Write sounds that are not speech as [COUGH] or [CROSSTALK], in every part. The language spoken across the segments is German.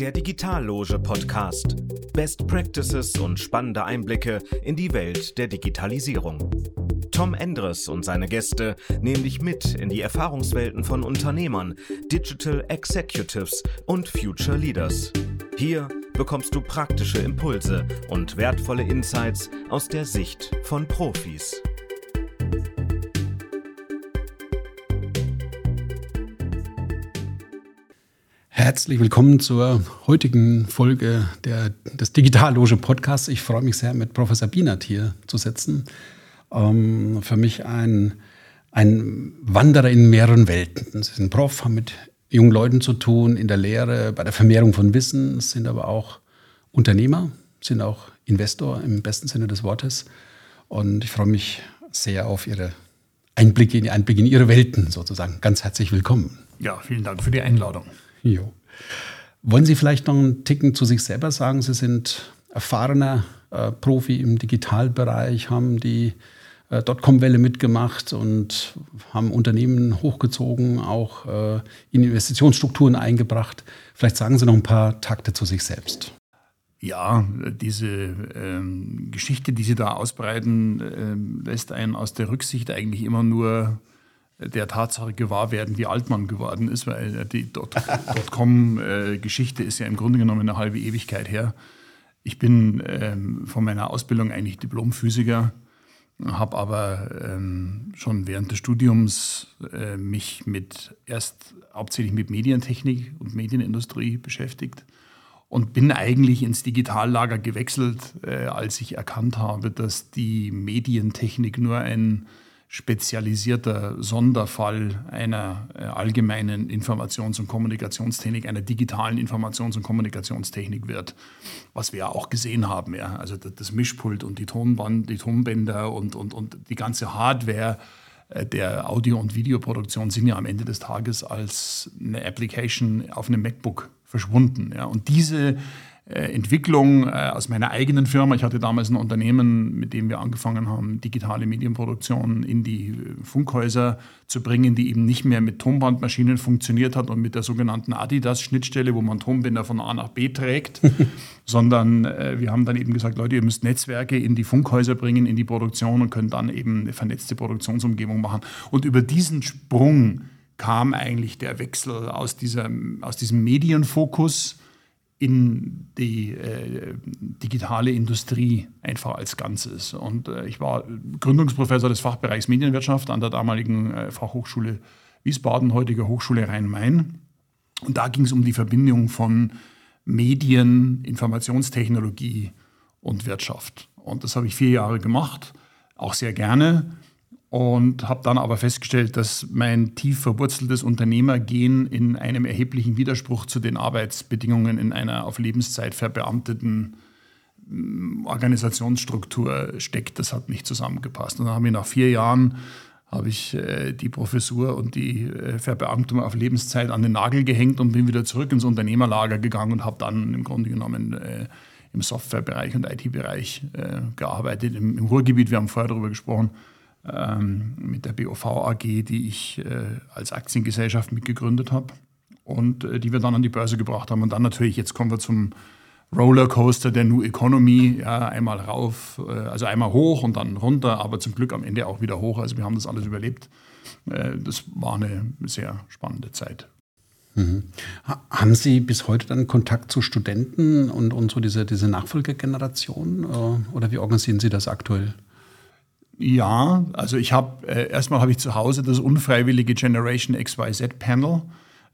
Der Digitalloge Podcast. Best Practices und spannende Einblicke in die Welt der Digitalisierung. Tom Endres und seine Gäste nehmen dich mit in die Erfahrungswelten von Unternehmern, Digital Executives und Future Leaders. Hier bekommst du praktische Impulse und wertvolle Insights aus der Sicht von Profis. Herzlich willkommen zur heutigen Folge der, des Digitalloge Podcasts. Ich freue mich sehr, mit Professor Bienert hier zu sitzen. Ähm, für mich ein, ein Wanderer in mehreren Welten. Sie sind Prof, haben mit jungen Leuten zu tun, in der Lehre, bei der Vermehrung von Wissen, sind aber auch Unternehmer, sind auch Investor im besten Sinne des Wortes. Und ich freue mich sehr auf Ihre Einblicke in, Einblicke in Ihre Welten sozusagen. Ganz herzlich willkommen. Ja, vielen Dank für die Einladung. Jo. Wollen Sie vielleicht noch einen Ticken zu sich selber sagen? Sie sind erfahrener äh, Profi im Digitalbereich, haben die äh, Dotcom-Welle mitgemacht und haben Unternehmen hochgezogen, auch äh, in Investitionsstrukturen eingebracht. Vielleicht sagen Sie noch ein paar Takte zu sich selbst. Ja, diese ähm, Geschichte, die Sie da ausbreiten, ähm, lässt einen aus der Rücksicht eigentlich immer nur der Tatsache gewahr werden, wie alt man geworden ist, weil die Dotcom-Geschichte ist ja im Grunde genommen eine halbe Ewigkeit her. Ich bin ähm, von meiner Ausbildung eigentlich Diplomphysiker, habe aber ähm, schon während des Studiums äh, mich mit erst hauptsächlich mit Medientechnik und Medienindustrie beschäftigt und bin eigentlich ins Digitallager gewechselt, äh, als ich erkannt habe, dass die Medientechnik nur ein spezialisierter Sonderfall einer äh, allgemeinen Informations- und Kommunikationstechnik, einer digitalen Informations- und Kommunikationstechnik wird, was wir ja auch gesehen haben. Ja. Also das Mischpult und die Tonband, die Tonbänder und, und, und die ganze Hardware äh, der Audio- und Videoproduktion sind ja am Ende des Tages als eine Application auf einem MacBook verschwunden. Ja. Und diese Entwicklung äh, aus meiner eigenen Firma. Ich hatte damals ein Unternehmen, mit dem wir angefangen haben, digitale Medienproduktion in die äh, Funkhäuser zu bringen, die eben nicht mehr mit Tonbandmaschinen funktioniert hat und mit der sogenannten Adidas-Schnittstelle, wo man Tonbänder von A nach B trägt, [LAUGHS] sondern wir haben dann eben gesagt, Leute, ihr müsst Netzwerke in die Funkhäuser bringen, in die Produktion und könnt dann eben eine vernetzte Produktionsumgebung machen. Und über diesen Sprung kam eigentlich der Wechsel aus, dieser, aus diesem Medienfokus in die äh, digitale Industrie einfach als Ganzes. Und äh, ich war Gründungsprofessor des Fachbereichs Medienwirtschaft an der damaligen äh, Fachhochschule Wiesbaden, heutiger Hochschule Rhein-Main. Und da ging es um die Verbindung von Medien, Informationstechnologie und Wirtschaft. Und das habe ich vier Jahre gemacht, auch sehr gerne und habe dann aber festgestellt, dass mein tief verwurzeltes Unternehmergehen in einem erheblichen Widerspruch zu den Arbeitsbedingungen in einer auf Lebenszeit verbeamteten mm, Organisationsstruktur steckt. Das hat nicht zusammengepasst. Und dann habe ich nach vier Jahren habe ich äh, die Professur und die äh, Verbeamtung auf Lebenszeit an den Nagel gehängt und bin wieder zurück ins Unternehmerlager gegangen und habe dann im Grunde genommen äh, im Softwarebereich und IT-Bereich gearbeitet, im Ruhrgebiet. Wir haben vorher darüber gesprochen ähm, mit der BOV AG, die ich äh, als Aktiengesellschaft mitgegründet habe und äh, die wir dann an die Börse gebracht haben. Und dann natürlich, jetzt kommen wir zum Rollercoaster der New Economy, ja, einmal rauf, äh, also einmal hoch und dann runter, aber zum Glück am Ende auch wieder hoch. Also wir haben das alles überlebt. Äh, das war eine sehr spannende Zeit. Mhm. Haben Sie bis heute dann Kontakt zu Studenten und, und so diese, diese Nachfolgegeneration? Äh, oder wie organisieren Sie das aktuell? Ja, also ich habe äh, erstmal habe ich zu Hause das unfreiwillige Generation XYZ Panel,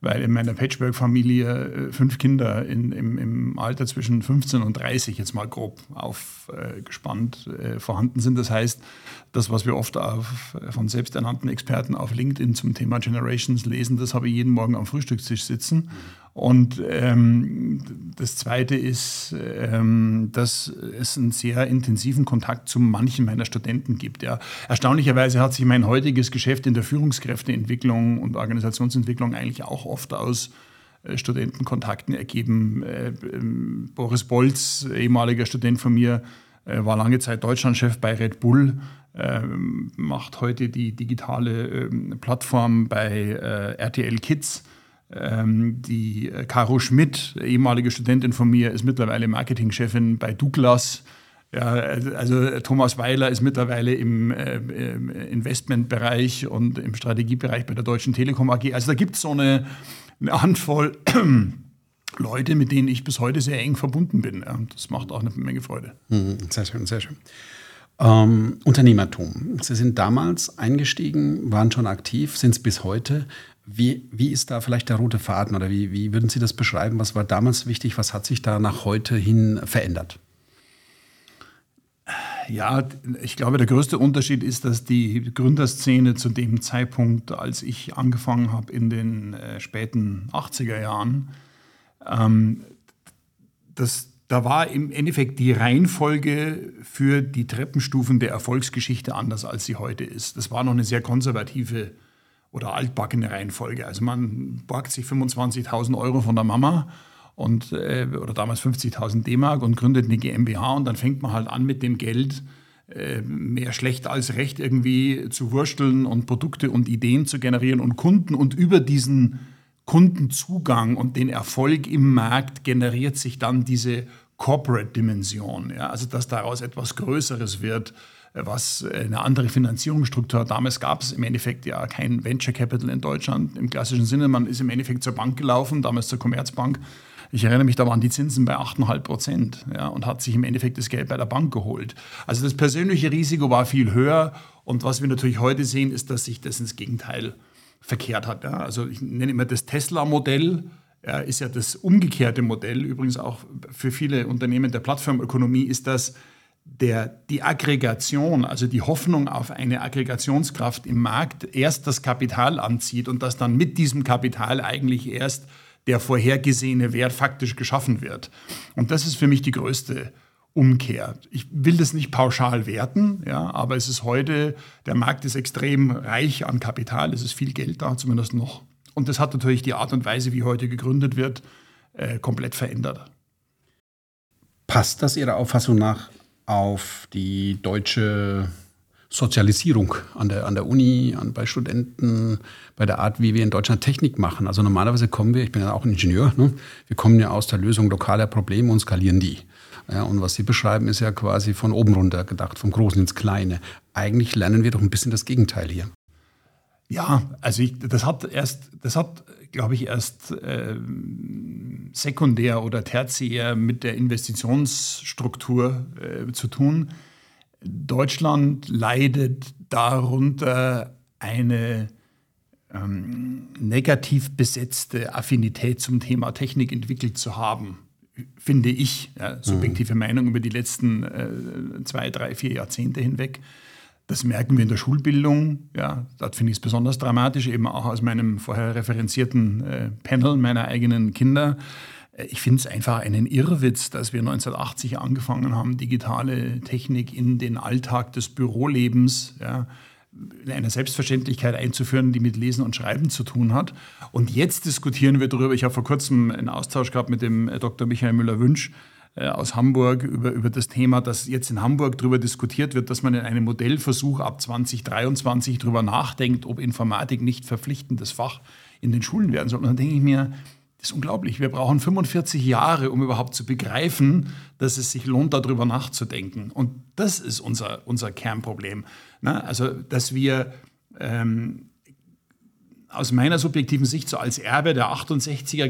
weil in meiner Patchwork-Familie äh, fünf Kinder in, im, im, Alter zwischen 15 und 30 jetzt mal grob aufgespannt äh, vorhanden sind. Das heißt, das, was wir oft auf, von selbsternannten Experten auf LinkedIn zum Thema Generations lesen, das habe ich jeden Morgen am Frühstückstisch sitzen. Und ähm, das Zweite ist, ähm, dass es einen sehr intensiven Kontakt zu manchen meiner Studenten gibt. Ja. Erstaunlicherweise hat sich mein heutiges Geschäft in der Führungskräfteentwicklung und Organisationsentwicklung eigentlich auch oft aus äh, Studentenkontakten ergeben. Äh, ähm, Boris Bolz, ehemaliger Student von mir, äh, war lange Zeit Deutschlandchef bei Red Bull ähm, macht heute die digitale ähm, Plattform bei RTL Kids. Ähm, die äh, Caro Schmidt, ehemalige Studentin von mir, ist mittlerweile Marketingchefin bei Douglas. Ja, also Thomas Weiler ist mittlerweile im, äh, Investmentbereich und im Strategiebereich bei der Deutschen Telekom AG. Also da gibt es so eine, eine Handvoll [CLEARS THROAT] Leute, mit denen ich bis heute sehr eng verbunden bin. Ja. Das macht auch eine Menge Freude. Mhm, sehr schön, sehr schön. Ähm, Unternehmertum. Sie sind damals eingestiegen, waren schon aktiv, sind es bis heute. Wie, wie ist da vielleicht der rote Faden oder wie, wie würden Sie das beschreiben? Was war damals wichtig? Was hat sich da nach heute hin verändert? Ja, ich glaube, der größte Unterschied ist, dass die Gründerszene zu dem Zeitpunkt, als ich angefangen habe in den äh, späten 80er Jahren, ähm, das, da war im Endeffekt die Reihenfolge für die Treppenstufen der Erfolgsgeschichte anders, als sie heute ist. Das war noch eine sehr konservative oder altbackene Reihenfolge. Also man borgt sich 25.000 Euro von der Mama und, äh, oder damals 50.000 D-Mark und gründet eine GmbH und dann fängt man halt an mit dem Geld äh, mehr schlecht als recht irgendwie zu wursteln und Produkte und Ideen zu generieren und Kunden und über diesen Kundenzugang und den Erfolg im Markt generiert sich dann diese Corporate-Dimension. Ja? Also dass daraus etwas Größeres wird, was eine andere Finanzierungsstruktur hat. Damals gab es im Endeffekt ja kein Venture Capital in Deutschland im klassischen Sinne. Man ist im Endeffekt zur Bank gelaufen, damals zur Commerzbank. Ich erinnere mich, da waren die Zinsen bei 8,5 Prozent ja, und hat sich im Endeffekt das Geld bei der Bank geholt. Also das persönliche Risiko war viel höher. Und was wir natürlich heute sehen, ist, dass sich das ins Gegenteil verkehrt hat. Ja. Also ich nenne immer das Tesla-Modell. Ja, ist ja das umgekehrte Modell. Übrigens auch für viele Unternehmen der Plattformökonomie ist das, der, die Aggregation, also die Hoffnung auf eine Aggregationskraft im Markt, erst das Kapital anzieht und dass dann mit diesem Kapital eigentlich erst der vorhergesehene Wert faktisch geschaffen wird. Und das ist für mich die größte Umkehr. Ich will das nicht pauschal werten, ja, aber es ist heute, der Markt ist extrem reich an Kapital, es ist viel Geld da, zumindest noch. Und das hat natürlich die Art und Weise, wie heute gegründet wird, äh, komplett verändert. Passt das Ihrer Auffassung nach auf die deutsche Sozialisierung an der, an der Uni, an, bei Studenten, bei der Art, wie wir in Deutschland Technik machen. Also normalerweise kommen wir, ich bin ja auch ein Ingenieur, ne? wir kommen ja aus der Lösung lokaler Probleme und skalieren die. Ja, und was Sie beschreiben, ist ja quasi von oben runter gedacht, vom Großen ins Kleine. Eigentlich lernen wir doch ein bisschen das Gegenteil hier. Ja, also ich, das hat erst, das hat, glaube ich, erst äh, sekundär oder tertiär mit der Investitionsstruktur äh, zu tun. Deutschland leidet darunter eine ähm, negativ besetzte Affinität zum Thema Technik entwickelt zu haben, finde ich, ja, subjektive mhm. Meinung über die letzten äh, zwei, drei, vier Jahrzehnte hinweg. Das merken wir in der Schulbildung. Ja, das finde ich es besonders dramatisch, eben auch aus meinem vorher referenzierten äh, Panel meiner eigenen Kinder. Äh, ich finde es einfach einen Irrwitz, dass wir 1980 angefangen haben, digitale Technik in den Alltag des Bürolebens ja, in einer Selbstverständlichkeit einzuführen, die mit Lesen und Schreiben zu tun hat. Und jetzt diskutieren wir darüber. Ich habe vor kurzem einen Austausch gehabt mit dem äh, Dr. Michael Müller-Wünsch aus Hamburg über, über das Thema, dass jetzt in Hamburg darüber diskutiert wird, dass man in einem Modellversuch ab 2023 darüber nachdenkt, ob Informatik nicht verpflichtendes Fach in den Schulen werden soll. Und dann denke ich mir, das ist unglaublich. Wir brauchen 45 Jahre, um überhaupt zu begreifen, dass es sich lohnt, darüber nachzudenken. Und das ist unser, unser Kernproblem. Na, also, dass wir ähm, aus meiner subjektiven Sicht so als Erbe der 68er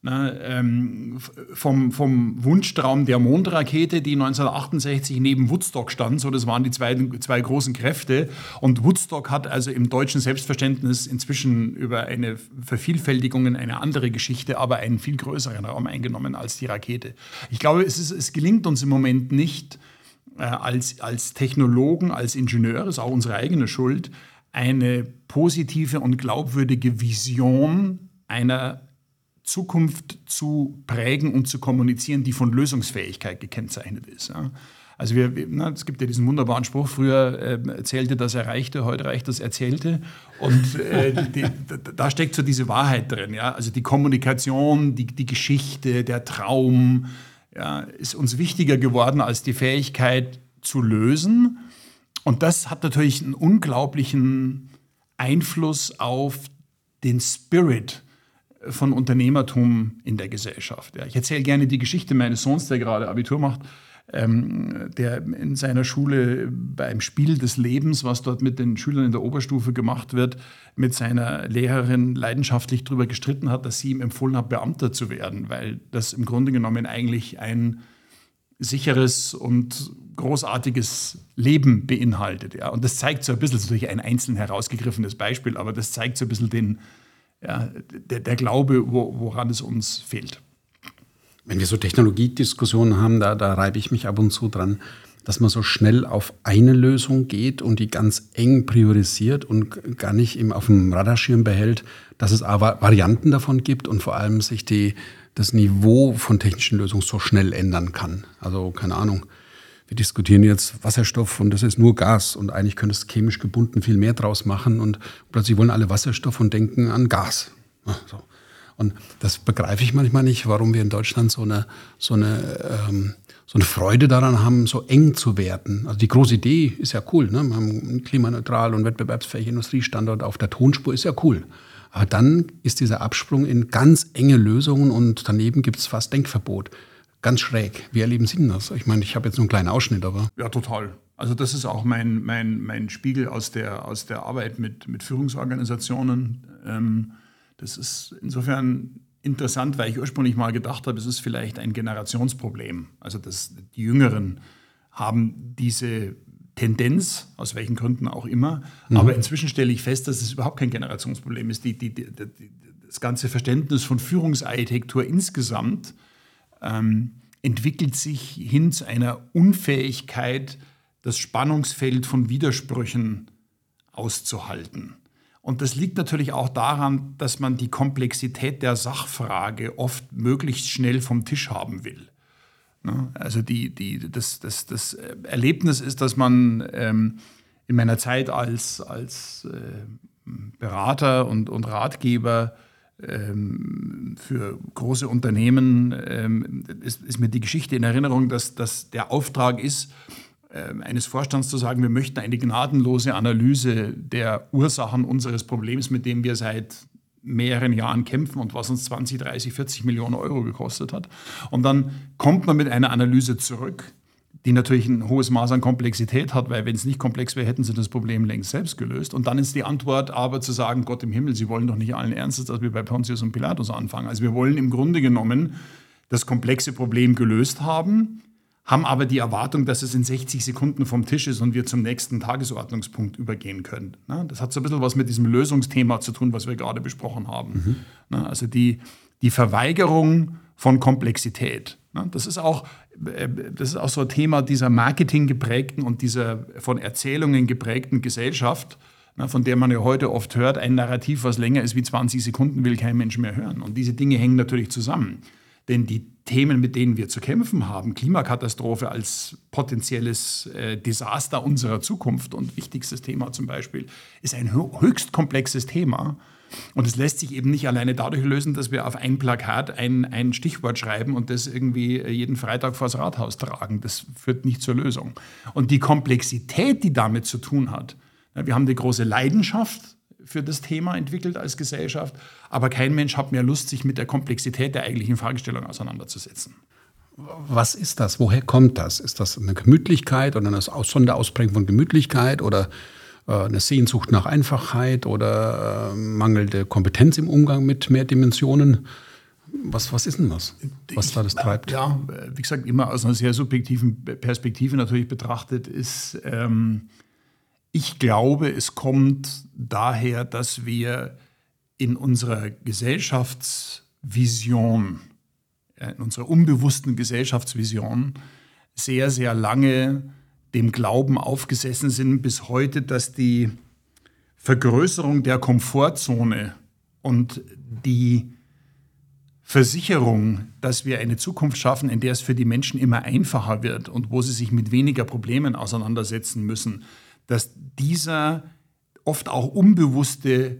Generation Ne, ähm, vom, vom Wunschtraum der Mondrakete, die 1968 neben Woodstock stand. So, das waren die zwei, zwei großen Kräfte. Und Woodstock hat also im deutschen Selbstverständnis inzwischen über eine Vervielfältigung eine andere Geschichte, aber einen viel größeren Raum eingenommen als die Rakete. Ich glaube, es, ist, es gelingt uns im Moment nicht, äh, als, als Technologen, als Ingenieure, ist auch unsere eigene Schuld, eine positive und glaubwürdige Vision einer Zukunft zu prägen und zu kommunizieren, die von Lösungsfähigkeit gekennzeichnet ist. Also wir, na, es gibt ja diesen wunderbaren Spruch, früher äh, erzählte das Erreichte, heute reicht das Erzählte. Und äh, die, da steckt so diese Wahrheit drin. Ja? Also die Kommunikation, die, die Geschichte, der Traum ja, ist uns wichtiger geworden als die Fähigkeit zu lösen. Und das hat natürlich einen unglaublichen Einfluss auf den Spirit von Unternehmertum in der Gesellschaft. Ja, ich erzähle gerne die Geschichte meines Sohns, der gerade Abitur macht, ähm, der in seiner Schule beim Spiel des Lebens, was dort mit den Schülern in der Oberstufe gemacht wird, mit seiner Lehrerin leidenschaftlich darüber gestritten hat, dass sie ihm empfohlen hat, Beamter zu werden, weil das im Grunde genommen eigentlich ein sicheres und großartiges Leben beinhaltet. Ja. Und das zeigt so ein bisschen, das ist natürlich ein einzeln herausgegriffenes Beispiel, aber das zeigt so ein bisschen den, ja, der, der Glaube, wo, woran es uns fehlt. Wenn wir so Technologiediskussionen haben, da, da reibe ich mich ab und zu dran, dass man so schnell auf eine Lösung geht und die ganz eng priorisiert und gar nicht eben auf dem Radarschirm behält, dass es aber Varianten davon gibt und vor allem sich die, das Niveau von technischen Lösungen so schnell ändern kann. Also keine Ahnung. Wir diskutieren jetzt Wasserstoff und das ist nur Gas und eigentlich könnte es chemisch gebunden viel mehr draus machen und plötzlich wollen alle Wasserstoff und denken an Gas. So. Und das begreife ich manchmal nicht, warum wir in Deutschland so eine, so eine, ähm, so eine Freude daran haben, so eng zu werden. Also die große Idee ist ja cool. Ne? Wir haben klimaneutral und wettbewerbsfähigen Industriestandort auf der Tonspur, ist ja cool. Aber dann ist dieser Absprung in ganz enge Lösungen und daneben gibt es fast Denkverbot. Ganz schräg. Wie erleben Sie das? Ich meine, ich habe jetzt nur einen kleinen Ausschnitt, aber. Ja, total. Also das ist auch mein, mein, mein Spiegel aus der, aus der Arbeit mit, mit Führungsorganisationen. Ähm, das ist insofern interessant, weil ich ursprünglich mal gedacht habe, es ist vielleicht ein Generationsproblem. Also dass die Jüngeren haben diese Tendenz, aus welchen Gründen auch immer. Mhm. Aber inzwischen stelle ich fest, dass es überhaupt kein Generationsproblem ist. Die, die, die, das ganze Verständnis von Führungsarchitektur insgesamt ähm, entwickelt sich hin zu einer Unfähigkeit, das Spannungsfeld von Widersprüchen auszuhalten. Und das liegt natürlich auch daran, dass man die Komplexität der Sachfrage oft möglichst schnell vom Tisch haben will. Ne? Also die, die, das, das, das Erlebnis ist, dass man ähm, in meiner Zeit als, als äh, Berater und, und Ratgeber für große Unternehmen ähm, ist, ist, mir die Geschichte in Erinnerung, dass, dass der Auftrag ist, äh, eines Vorstands zu sagen, wir möchten eine gnadenlose Analyse der Ursachen unseres Problems, mit dem wir seit mehreren Jahren kämpfen und was uns 20, 30, 40 Millionen Euro gekostet hat. Und dann kommt man mit einer Analyse zurück, die natürlich ein hohes Maß an Komplexität hat, weil wenn es nicht komplex wäre, hätten sie das Problem längst selbst gelöst. Und dann ist die Antwort aber zu sagen, Gott im Himmel, Sie wollen doch nicht allen Ernstes, dass wir bei Pontius und Pilatus anfangen. Also wir wollen im Grunde genommen das komplexe Problem gelöst haben, haben aber die Erwartung, dass es in 60 Sekunden vom Tisch ist und wir zum nächsten Tagesordnungspunkt übergehen können. Ne? Das hat so ein bisschen was mit diesem Lösungsthema zu tun, was wir gerade besprochen haben. Mhm. Also die, die Verweigerung von Komplexität. Ne? Das ist auch äh, das ist auch so ein Thema dieser Marketing geprägten und dieser von Erzählungen geprägten Gesellschaft, von der man ja heute oft hört, ein Narrativ, was länger ist wie 20 Sekunden, will kein Mensch mehr hören. Und diese Dinge hängen natürlich zusammen. Denn die Themen, mit denen wir zu kämpfen haben, Klimakatastrophe als potenzielles äh, Desaster unserer Zukunft und wichtigstes Thema zum Beispiel, ist ein höchst komplexes Thema. Und es lässt sich eben nicht alleine dadurch lösen, dass wir auf ein Plakat ein, ein Stichwort schreiben und das irgendwie jeden Freitag vors Rathaus tragen. Das führt nicht zur Lösung. Und die Komplexität, die damit zu tun hat, wir haben die große Leidenschaft für das Thema entwickelt als Gesellschaft, aber kein Mensch hat mehr Lust, sich mit der Komplexität der eigentlichen Fragestellung auseinanderzusetzen. Was ist das? Woher kommt das? Ist das eine Gemütlichkeit oder eine Sonderausprägung von Gemütlichkeit oder eine Sehnsucht nach Einfachheit oder äh, mangelnde Kompetenz im Umgang mit mehr Dimensionen? Was, was ist denn das, was da das treibt? Ja, wie gesagt, immer aus einer sehr subjektiven Perspektive natürlich betrachtet ist ähm, ich glaube, es kommt daher, dass wir in unserer Gesellschaftsvision, in unserer unbewussten Gesellschaftsvision sehr, sehr lange dem Glauben aufgesessen sind bis heute, dass die Vergrößerung der Komfortzone und die Versicherung, dass wir eine Zukunft schaffen, in der es für die Menschen immer einfacher wird und wo sie sich mit weniger Problemen auseinandersetzen müssen, dass dieser oft auch unbewusste,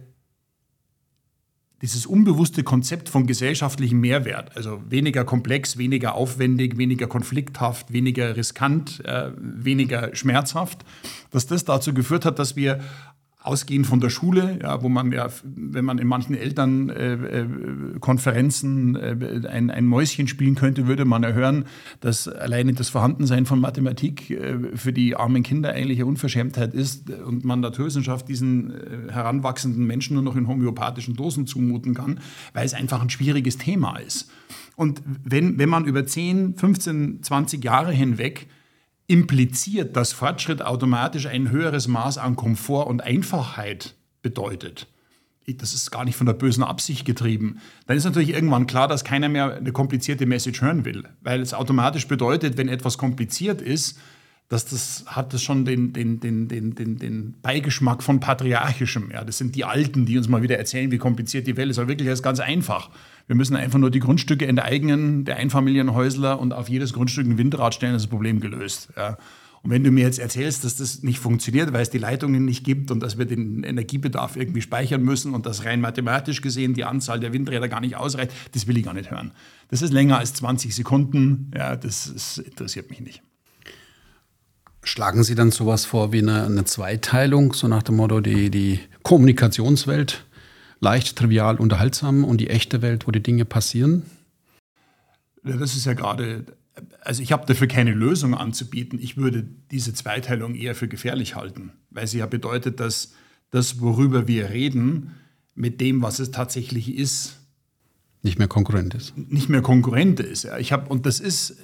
dieses unbewusste Konzept von gesellschaftlichem Mehrwert, also weniger komplex, weniger aufwendig, weniger konflikthaft, weniger riskant, äh, weniger schmerzhaft, dass das dazu geführt hat, dass wir ausgehend von der Schule, ja, wo man ja, wenn man in manchen Elternkonferenzen äh, äh, ein, ein Mäuschen spielen könnte, würde man ja hören, dass alleine das Vorhandensein von Mathematik äh, für die armen Kinder eigentlich eine Unverschämtheit ist und man Naturwissenschaft diesen äh, heranwachsenden Menschen nur noch in homöopathischen Dosen zumuten kann, weil es einfach ein schwieriges Thema ist. Und wenn, wenn man über 10, 15, 20 Jahre hinweg impliziert, dass Fortschritt automatisch ein höheres Maß an Komfort und Einfachheit bedeutet. Das ist gar nicht von der bösen Absicht getrieben. Dann ist natürlich irgendwann klar, dass keiner mehr eine komplizierte Message hören will, weil es automatisch bedeutet, wenn etwas kompliziert ist, dass das hat das schon den, den, den, den, den, den Beigeschmack von patriarchischem. Ja, das sind die Alten, die uns mal wieder erzählen, wie kompliziert die Welt ist. Aber wirklich, ist ganz einfach. Wir müssen einfach nur die Grundstücke eigenen, der Einfamilienhäusler und auf jedes Grundstück ein Windrad stellen, ist das Problem gelöst. Ja. Und wenn du mir jetzt erzählst, dass das nicht funktioniert, weil es die Leitungen nicht gibt und dass wir den Energiebedarf irgendwie speichern müssen und dass rein mathematisch gesehen die Anzahl der Windräder gar nicht ausreicht, das will ich gar nicht hören. Das ist länger als 20 Sekunden. Ja, das, ist, interessiert mich nicht. Schlagen Sie dann sowas vor wie eine, eine Zweiteilung, so nach dem Motto, die, die Kommunikationswelt leicht, trivial, unterhaltsam und die echte Welt, wo die Dinge passieren? Ja, das ist ja gerade, also ich habe dafür keine Lösung anzubieten. Ich würde diese Zweiteilung eher für gefährlich halten, weil sie ja bedeutet, dass das, worüber wir reden, mit dem, was es tatsächlich ist, nicht mehr konkurrent ist. Nicht mehr konkurrent ist. Ja. Ich hab, und das ist,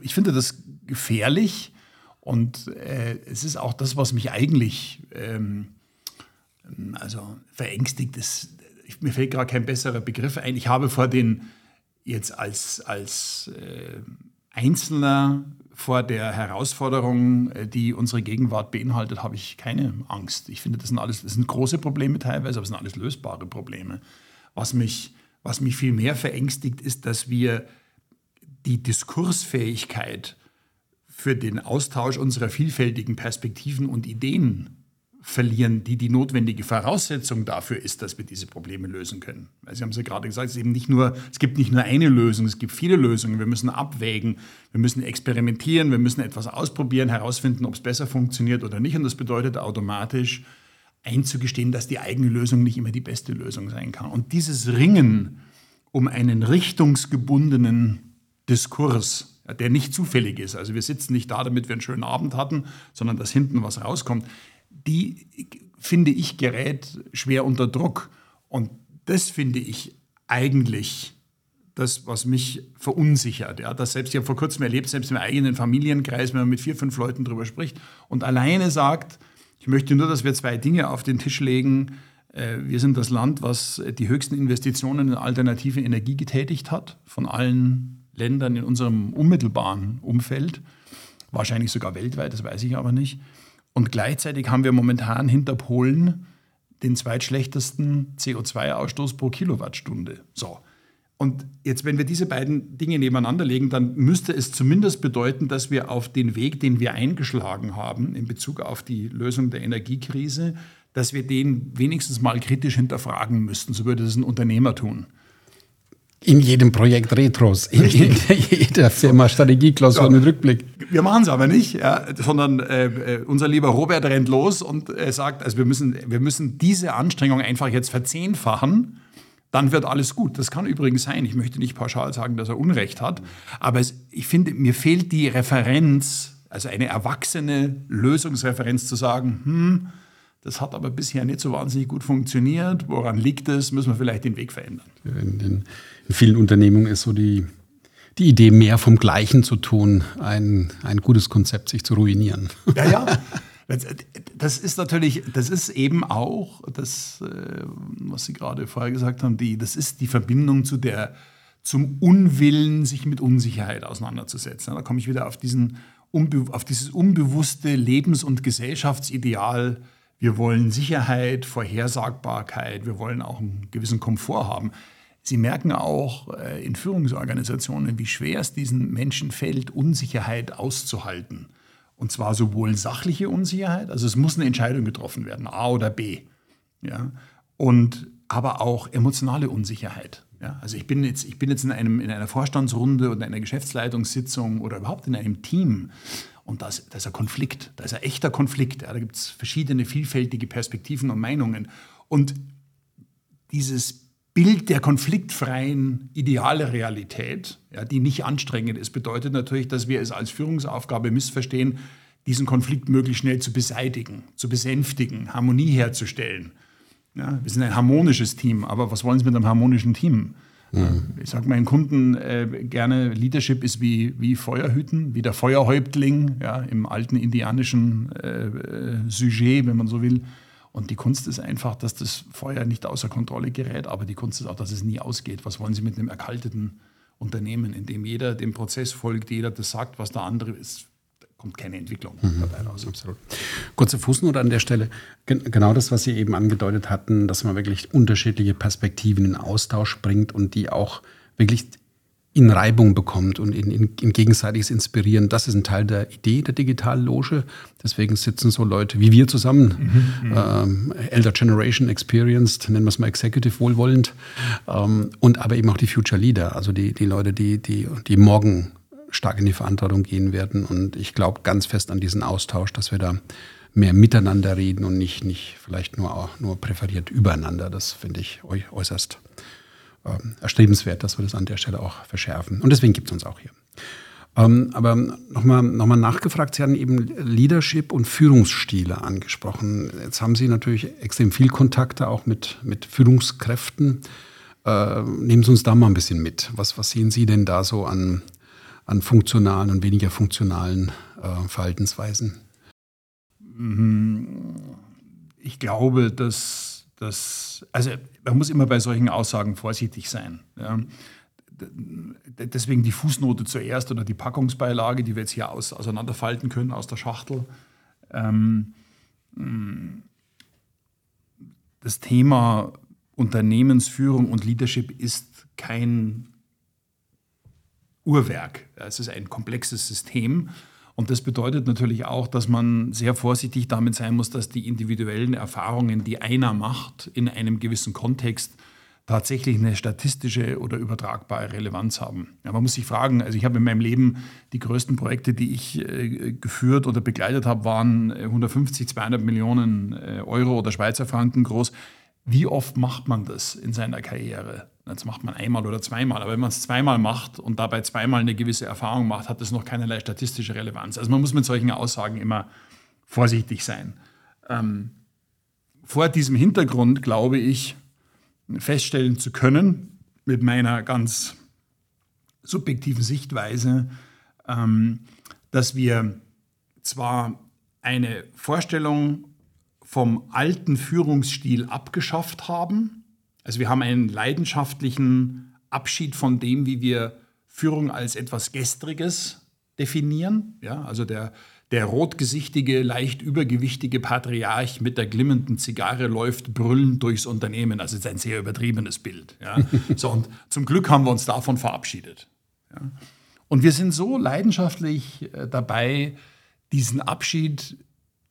ich finde das gefährlich und äh, es ist auch das, was mich eigentlich ähm, also verängstigt ist, mir fällt gerade kein besserer Begriff ein. Ich habe vor den, jetzt als, als äh, Einzelner vor der Herausforderung, äh, die unsere Gegenwart beinhaltet, habe ich keine Angst. Ich finde, das sind alles, das sind große Probleme teilweise, aber es sind alles lösbare Probleme. Was mich, was mich viel mehr verängstigt, ist, dass wir die Diskursfähigkeit für den Austausch unserer vielfältigen Perspektiven und Ideen verlieren, die die notwendige Voraussetzung dafür ist, dass wir diese Probleme lösen können. Weil Sie haben es ja gerade gesagt, es, eben nicht nur, es gibt nicht nur eine Lösung, es gibt viele Lösungen. Wir müssen abwägen, wir müssen experimentieren, wir müssen etwas ausprobieren, herausfinden, ob es besser funktioniert oder nicht. Und das bedeutet automatisch einzugestehen, dass die eigene Lösung nicht immer die beste Lösung sein kann. Und dieses Ringen um einen richtungsgebundenen Diskurs, der nicht zufällig ist. Also wir sitzen nicht da, damit wir einen schönen Abend hatten, sondern dass hinten was rauskommt die, finde ich, gerät schwer unter Druck. Und das finde ich eigentlich das, was mich verunsichert. Ja, das selbst, ich habe vor kurzem erlebt, selbst im eigenen Familienkreis, wenn man mit vier, fünf Leuten darüber spricht und alleine sagt, ich möchte nur, dass wir zwei Dinge auf den Tisch legen. Äh, wir sind das Land, was die höchsten Investitionen in alternative Energie getätigt hat, von allen Ländern in unserem unmittelbaren Umfeld. Wahrscheinlich sogar weltweit, das weiß ich aber nicht. Und gleichzeitig haben wir momentan hinter Polen den zweitschlechtesten CO2-Ausstoß pro Kilowattstunde. So. Und jetzt, wenn wir diese beiden Dinge nebeneinander legen, dann müsste es zumindest bedeuten, dass wir auf den Weg, den wir eingeschlagen haben in Bezug auf die Lösung der Energiekrise, dass wir den wenigstens mal kritisch hinterfragen müssten. So würde das ein Unternehmer tun. In jedem Projekt Retros, in, in [LAUGHS] jeder Firma Strategieklausur ja. mit Rückblick. Wir machen es aber nicht, ja, sondern äh, äh, unser lieber Robert rennt los und äh, sagt, also wir müssen, wir müssen diese Anstrengung einfach jetzt verzehnfachen, dann wird alles gut. Das kann übrigens sein. Ich möchte nicht pauschal sagen, dass er Unrecht hat, aber es, ich finde, mir fehlt die Referenz, also eine erwachsene Lösungsreferenz zu sagen, hm, das hat aber bisher nicht so wahnsinnig gut funktioniert. Woran liegt es? Müssen wir vielleicht den Weg verändern. In, den, in vielen Unternehmungen ist so die, die Idee, mehr vom Gleichen zu tun, ein, ein gutes Konzept, sich zu ruinieren. [LAUGHS] Ja, ja. [LAUGHS] Das ist natürlich, das ist eben auch das, äh, was Sie gerade vorher gesagt haben, die, das ist die Verbindung zu der, zum Unwillen, sich mit Unsicherheit auseinanderzusetzen. Da komme ich wieder auf, diesen, auf dieses unbewusste Lebens- und Gesellschaftsideal wir wollen Sicherheit, Vorhersagbarkeit, wir wollen auch einen gewissen Komfort haben. Sie merken auch äh, in Führungsorganisationen, wie schwer es diesen Menschen fällt, Unsicherheit auszuhalten. Und zwar sowohl sachliche Unsicherheit, also es muss eine Entscheidung getroffen werden, A oder B. Ja? Und aber auch emotionale Unsicherheit. Ja, also ich bin jetzt, ich bin jetzt in, einem, in einer Vorstandsrunde oder einer Geschäftsleitungssitzung oder überhaupt in einem Team und da ist, da ist ein Konflikt, da ist ein echter Konflikt. Ja, da gibt es verschiedene vielfältige Perspektiven und Meinungen. Und dieses Bild der konfliktfreien ideale Realität, ja, die nicht anstrengend ist, bedeutet natürlich, dass wir es als Führungsaufgabe missverstehen, diesen Konflikt möglichst schnell zu beseitigen, zu besänftigen, Harmonie herzustellen. Ja, wir sind ein harmonisches Team, aber was wollen Sie mit einem harmonischen Team? Mhm. Ich sage meinen Kunden äh, gerne, Leadership ist wie, wie Feuerhüten, wie der Feuerhäuptling ja, im alten indianischen äh, äh Sujet, wenn man so will. Und die Kunst ist einfach, dass das Feuer nicht außer Kontrolle gerät, aber die Kunst ist auch, dass es nie ausgeht. Was wollen Sie mit einem erkalteten Unternehmen, in dem jeder dem Prozess folgt, jeder das sagt, was der andere ist? Da kommt keine Entwicklung mhm. dabei raus. Absolut. Kurze Fußnote an der Stelle. Genau das, was Sie eben angedeutet hatten, dass man wirklich unterschiedliche Perspektiven in Austausch bringt und die auch wirklich in Reibung bekommt und in, in, in, gegenseitiges Inspirieren. Das ist ein Teil der Idee der Digitalloge. Deswegen sitzen so Leute wie wir zusammen, mhm, mhm. ähm, Elder Generation Experienced, nennen wir es mal Executive wohlwollend, ähm, und aber eben auch die Future Leader, also die, die Leute, die, die, die morgen stark in die Verantwortung gehen werden. Und ich glaube ganz fest an diesen Austausch, dass wir da mehr miteinander reden und nicht, nicht vielleicht nur, nur präferiert übereinander. Das finde ich äußerst ähm, erstrebenswert, dass wir das an der Stelle auch verschärfen. Und deswegen gibt es uns auch hier. Ähm, aber nochmal noch mal nachgefragt, Sie hatten eben Leadership und Führungsstile angesprochen. Jetzt haben Sie natürlich extrem viel Kontakte auch mit, mit Führungskräften. Äh, nehmen Sie uns da mal ein bisschen mit. Was, was sehen Sie denn da so an, an funktionalen und weniger funktionalen äh, Verhaltensweisen? Mhm. Ich glaube, dass das, also man muss immer bei solchen Aussagen vorsichtig sein. Ja. Deswegen die Fußnote zuerst oder die Packungsbeilage, die wir jetzt hier aus, auseinanderfalten können aus der Schachtel. Ähm, das Thema Unternehmensführung und Leadership ist kein Uhrwerk. Es ist ein komplexes System und das bedeutet natürlich auch, dass man sehr vorsichtig damit sein muss, dass die individuellen Erfahrungen, die einer macht, in einem gewissen Kontext tatsächlich eine statistische oder übertragbare Relevanz haben. Ja, man muss sich fragen, also ich habe in meinem Leben die größten Projekte, die ich äh, geführt oder begleitet habe, waren 150, 200 Millionen äh, Euro oder Schweizer Franken groß. Wie oft macht man das in seiner Karriere? Das macht man einmal oder zweimal. Aber wenn man es zweimal macht und dabei zweimal eine gewisse Erfahrung macht, hat das noch keinerlei statistische Relevanz. Also man muss mit solchen Aussagen immer vorsichtig sein. Ähm, vor diesem Hintergrund glaube ich, feststellen zu können, mit meiner ganz subjektiven Sichtweise, ähm, dass wir zwar eine Vorstellung vom alten Führungsstil abgeschafft haben. Also wir haben einen leidenschaftlichen Abschied von dem, wie wir Führung als etwas Gestriges definieren. Ja, also der, der rotgesichtige, leicht übergewichtige Patriarch mit der glimmenden Zigarre läuft brüllend durchs Unternehmen. Also es ist ein sehr übertriebenes Bild. Ja. [LAUGHS] So, und zum Glück haben wir uns davon verabschiedet. Ja. Und wir sind so leidenschaftlich äh, dabei, diesen Abschied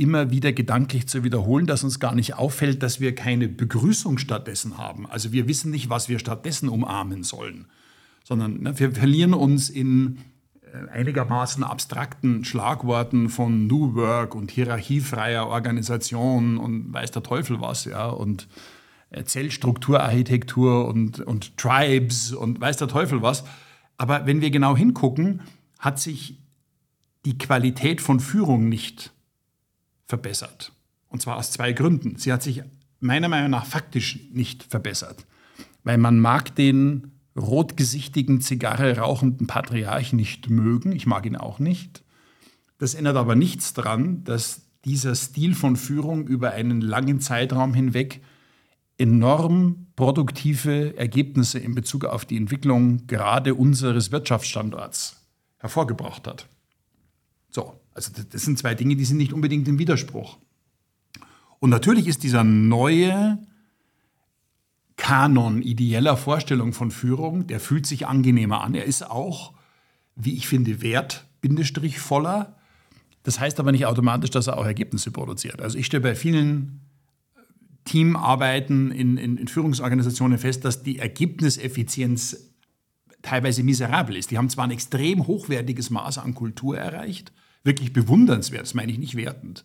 immer wieder gedanklich zu wiederholen, dass uns gar nicht auffällt, dass wir keine Begrüßung stattdessen haben. Also wir wissen nicht, was wir stattdessen umarmen sollen, sondern ne, wir verlieren uns in äh, einigermaßen abstrakten Schlagworten von New Work und hierarchiefreier Organisation und weiß der Teufel was, ja, und äh, Zellstrukturarchitektur und, und Tribes und weiß der Teufel was. Aber wenn wir genau hingucken, hat sich die Qualität von Führung nicht verbessert. Und zwar aus zwei Gründen. Sie hat sich meiner Meinung nach faktisch nicht verbessert, weil man mag den rotgesichtigen, Zigarre rauchenden Patriarch nicht mögen. Ich mag ihn auch nicht. Das ändert aber nichts daran, dass dieser Stil von Führung über einen langen Zeitraum hinweg enorm produktive Ergebnisse in Bezug auf die Entwicklung gerade unseres Wirtschaftsstandorts hervorgebracht hat. So, also das sind zwei Dinge, die sind nicht unbedingt im Widerspruch. Und natürlich ist dieser neue Kanon ideeller Vorstellung von Führung, der fühlt sich angenehmer an. Er ist auch, wie ich finde, wert, Bindestrich voller. Das heißt aber nicht automatisch, dass er auch Ergebnisse produziert. Also ich stelle bei vielen Teamarbeiten in, in, in Führungsorganisationen fest, dass die Ergebniseffizienz teilweise miserabel ist. Die haben zwar ein extrem hochwertiges Maß an Kultur erreicht, wirklich bewundernswert, das meine ich nicht wertend.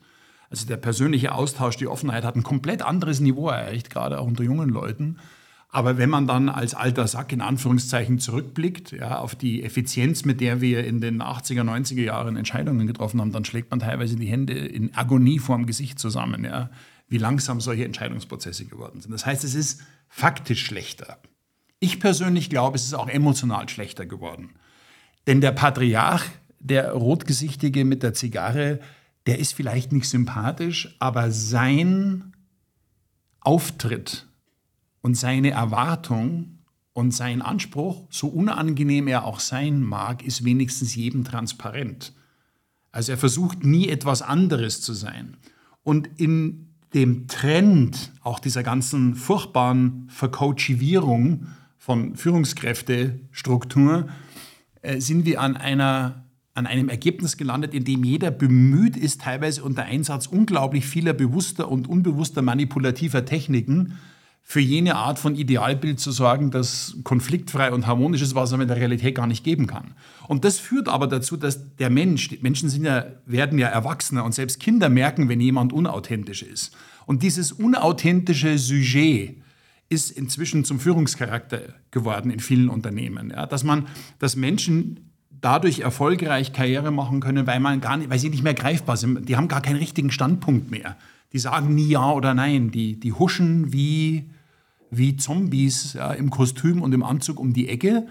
Also der persönliche Austausch, die Offenheit hat ein komplett anderes Niveau erreicht, gerade auch unter jungen Leuten. Aber wenn man dann als alter Sack in Anführungszeichen zurückblickt, ja, auf die Effizienz, mit der wir in den 80er, 90er Jahren Entscheidungen getroffen haben, dann schlägt man teilweise die Hände in Agonie vorm Gesicht zusammen, ja, wie langsam solche Entscheidungsprozesse geworden sind. Das heißt, es ist faktisch schlechter. Ich persönlich glaube, es ist auch emotional schlechter geworden. Denn der Patriarch, der Rotgesichtige mit der Zigarre, der ist vielleicht nicht sympathisch, aber sein Auftritt und seine Erwartung und sein Anspruch, so unangenehm er auch sein mag, ist wenigstens jedem transparent. Also er versucht nie etwas anderes zu sein. Und in dem Trend auch dieser ganzen furchtbaren Vercoachivierung von Führungskräftestruktur äh, sind wir an, einer, an einem Ergebnis gelandet, in dem jeder bemüht ist, teilweise unter Einsatz unglaublich vieler bewusster und unbewusster manipulativer Techniken, für jene Art von Idealbild zu sorgen, das konfliktfrei und harmonisch ist, was es in der Realität gar nicht geben kann. Und das führt aber dazu, dass der Mensch, Menschen sind ja, werden ja Erwachsene und selbst Kinder merken, wenn jemand unauthentisch ist. Und dieses unauthentische Sujet, ist inzwischen zum Führungscharakter geworden in vielen Unternehmen. Ja, dass man, dass Menschen dadurch erfolgreich Karriere machen können, weil man gar nicht, weil sie nicht mehr greifbar sind. Die haben gar keinen richtigen Standpunkt mehr. Die sagen nie ja oder nein. Die, die huschen wie, wie Zombies ja, im Kostüm und im Anzug um die Ecke.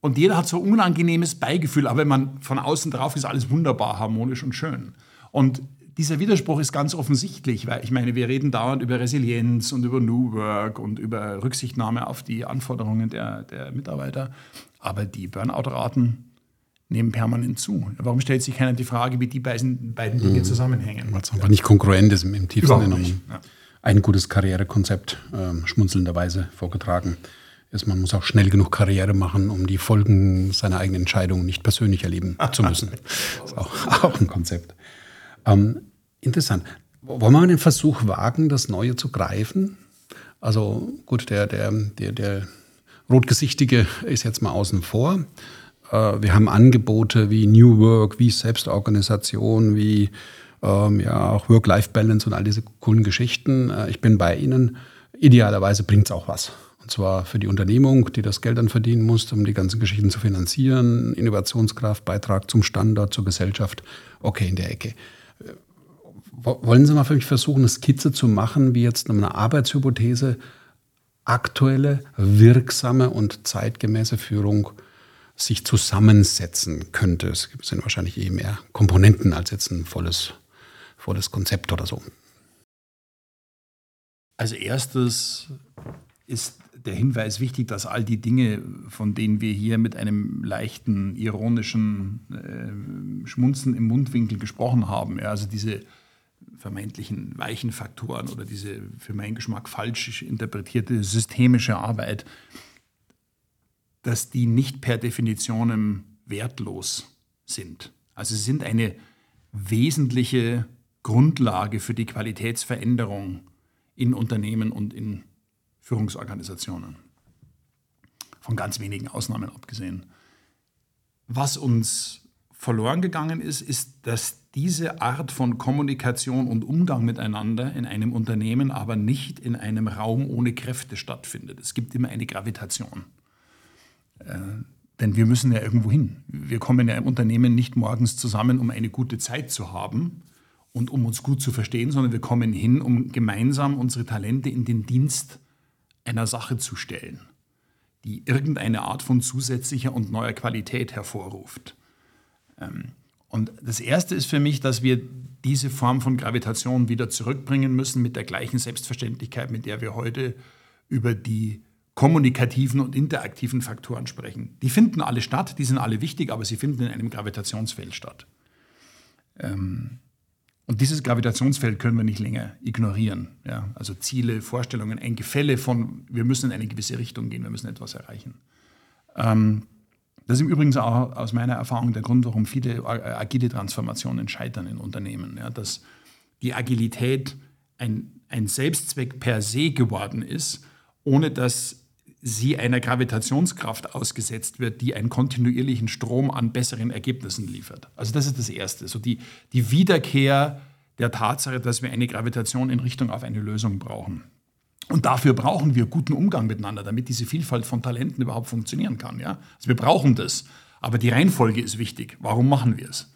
Und jeder hat so ein unangenehmes Beigefühl, aber wenn man von außen drauf ist, alles wunderbar harmonisch und schön. Und dieser Widerspruch ist ganz offensichtlich, weil ich meine, wir reden dauernd über Resilienz und über New Work und über Rücksichtnahme auf die Anforderungen der, der Mitarbeiter. Aber die Burnout-Raten nehmen permanent zu. Warum stellt sich keiner die Frage, wie die beiden, beiden Dinge mhm. zusammenhängen? Weil es einfach nicht konkurrent ist im tiefsten Sinne. Ja. Ein gutes Karrierekonzept äh, schmunzelnderweise vorgetragen ist, man muss auch schnell genug Karriere machen, um die Folgen seiner eigenen Entscheidungen nicht persönlich erleben zu müssen. [LAUGHS] Das ist auch, [LAUGHS] auch ein Konzept. Ähm, interessant. Wollen wir den Versuch wagen, das Neue zu greifen? Also gut, der, der, der, der Rotgesichtige ist jetzt mal außen vor. Äh, wir haben Angebote wie New Work, wie Selbstorganisation, wie ähm, ja auch Work-Life-Balance und all diese coolen Geschichten. Äh, ich bin bei Ihnen. Idealerweise bringt es auch was. Und zwar für die Unternehmung, die das Geld dann verdienen muss, um die ganzen Geschichten zu finanzieren. Innovationskraft, Beitrag zum Standard, zur Gesellschaft. Okay, in der Ecke. Wollen Sie mal für mich versuchen, eine Skizze zu machen, wie jetzt eine Arbeitshypothese aktuelle, wirksame und zeitgemäße Führung sich zusammensetzen könnte? Es sind wahrscheinlich eh mehr Komponenten als jetzt ein volles, volles Konzept oder so. Als erstes ist der Hinweis wichtig, dass all die Dinge, von denen wir hier mit einem leichten, ironischen äh, Schmunzen im Mundwinkel gesprochen haben, ja, also diese vermeintlichen weichen Faktoren oder diese für meinen Geschmack falsch interpretierte systemische Arbeit, dass die nicht per Definition wertlos sind. Also sie sind eine wesentliche Grundlage für die Qualitätsveränderung in Unternehmen und in Führungsorganisationen. Von ganz wenigen Ausnahmen abgesehen. Was uns verloren gegangen ist, ist, dass diese Art von Kommunikation und Umgang miteinander in einem Unternehmen aber nicht in einem Raum ohne Kräfte stattfindet. Es gibt immer eine Gravitation. Äh, denn wir müssen ja irgendwo hin. Wir kommen ja im Unternehmen nicht morgens zusammen, um eine gute Zeit zu haben und um uns gut zu verstehen, sondern wir kommen hin, um gemeinsam unsere Talente in den Dienst einer Sache zu stellen, die irgendeine Art von zusätzlicher und neuer Qualität hervorruft. Ähm, und das Erste ist für mich, dass wir diese Form von Gravitation wieder zurückbringen müssen mit der gleichen Selbstverständlichkeit, mit der wir heute über die kommunikativen und interaktiven Faktoren sprechen. Die finden alle statt, die sind alle wichtig, aber sie finden in einem Gravitationsfeld statt. Ähm, und dieses Gravitationsfeld können wir nicht länger ignorieren. Ja? Also Ziele, Vorstellungen, ein Gefälle von, wir müssen in eine gewisse Richtung gehen, wir müssen etwas erreichen. Ähm, das ist im Übrigen auch aus meiner Erfahrung der Grund, warum viele agile Transformationen scheitern in Unternehmen. Ja, dass die Agilität ein, ein Selbstzweck per se geworden ist, ohne dass sie einer Gravitationskraft ausgesetzt wird, die einen kontinuierlichen Strom an besseren Ergebnissen liefert. Also das ist das Erste. So die, die Wiederkehr der Tatsache, dass wir eine Gravitation in Richtung auf eine Lösung brauchen. Und dafür brauchen wir guten Umgang miteinander, damit diese Vielfalt von Talenten überhaupt funktionieren kann. Ja? Also wir brauchen das. Aber die Reihenfolge ist wichtig. Warum machen wir es?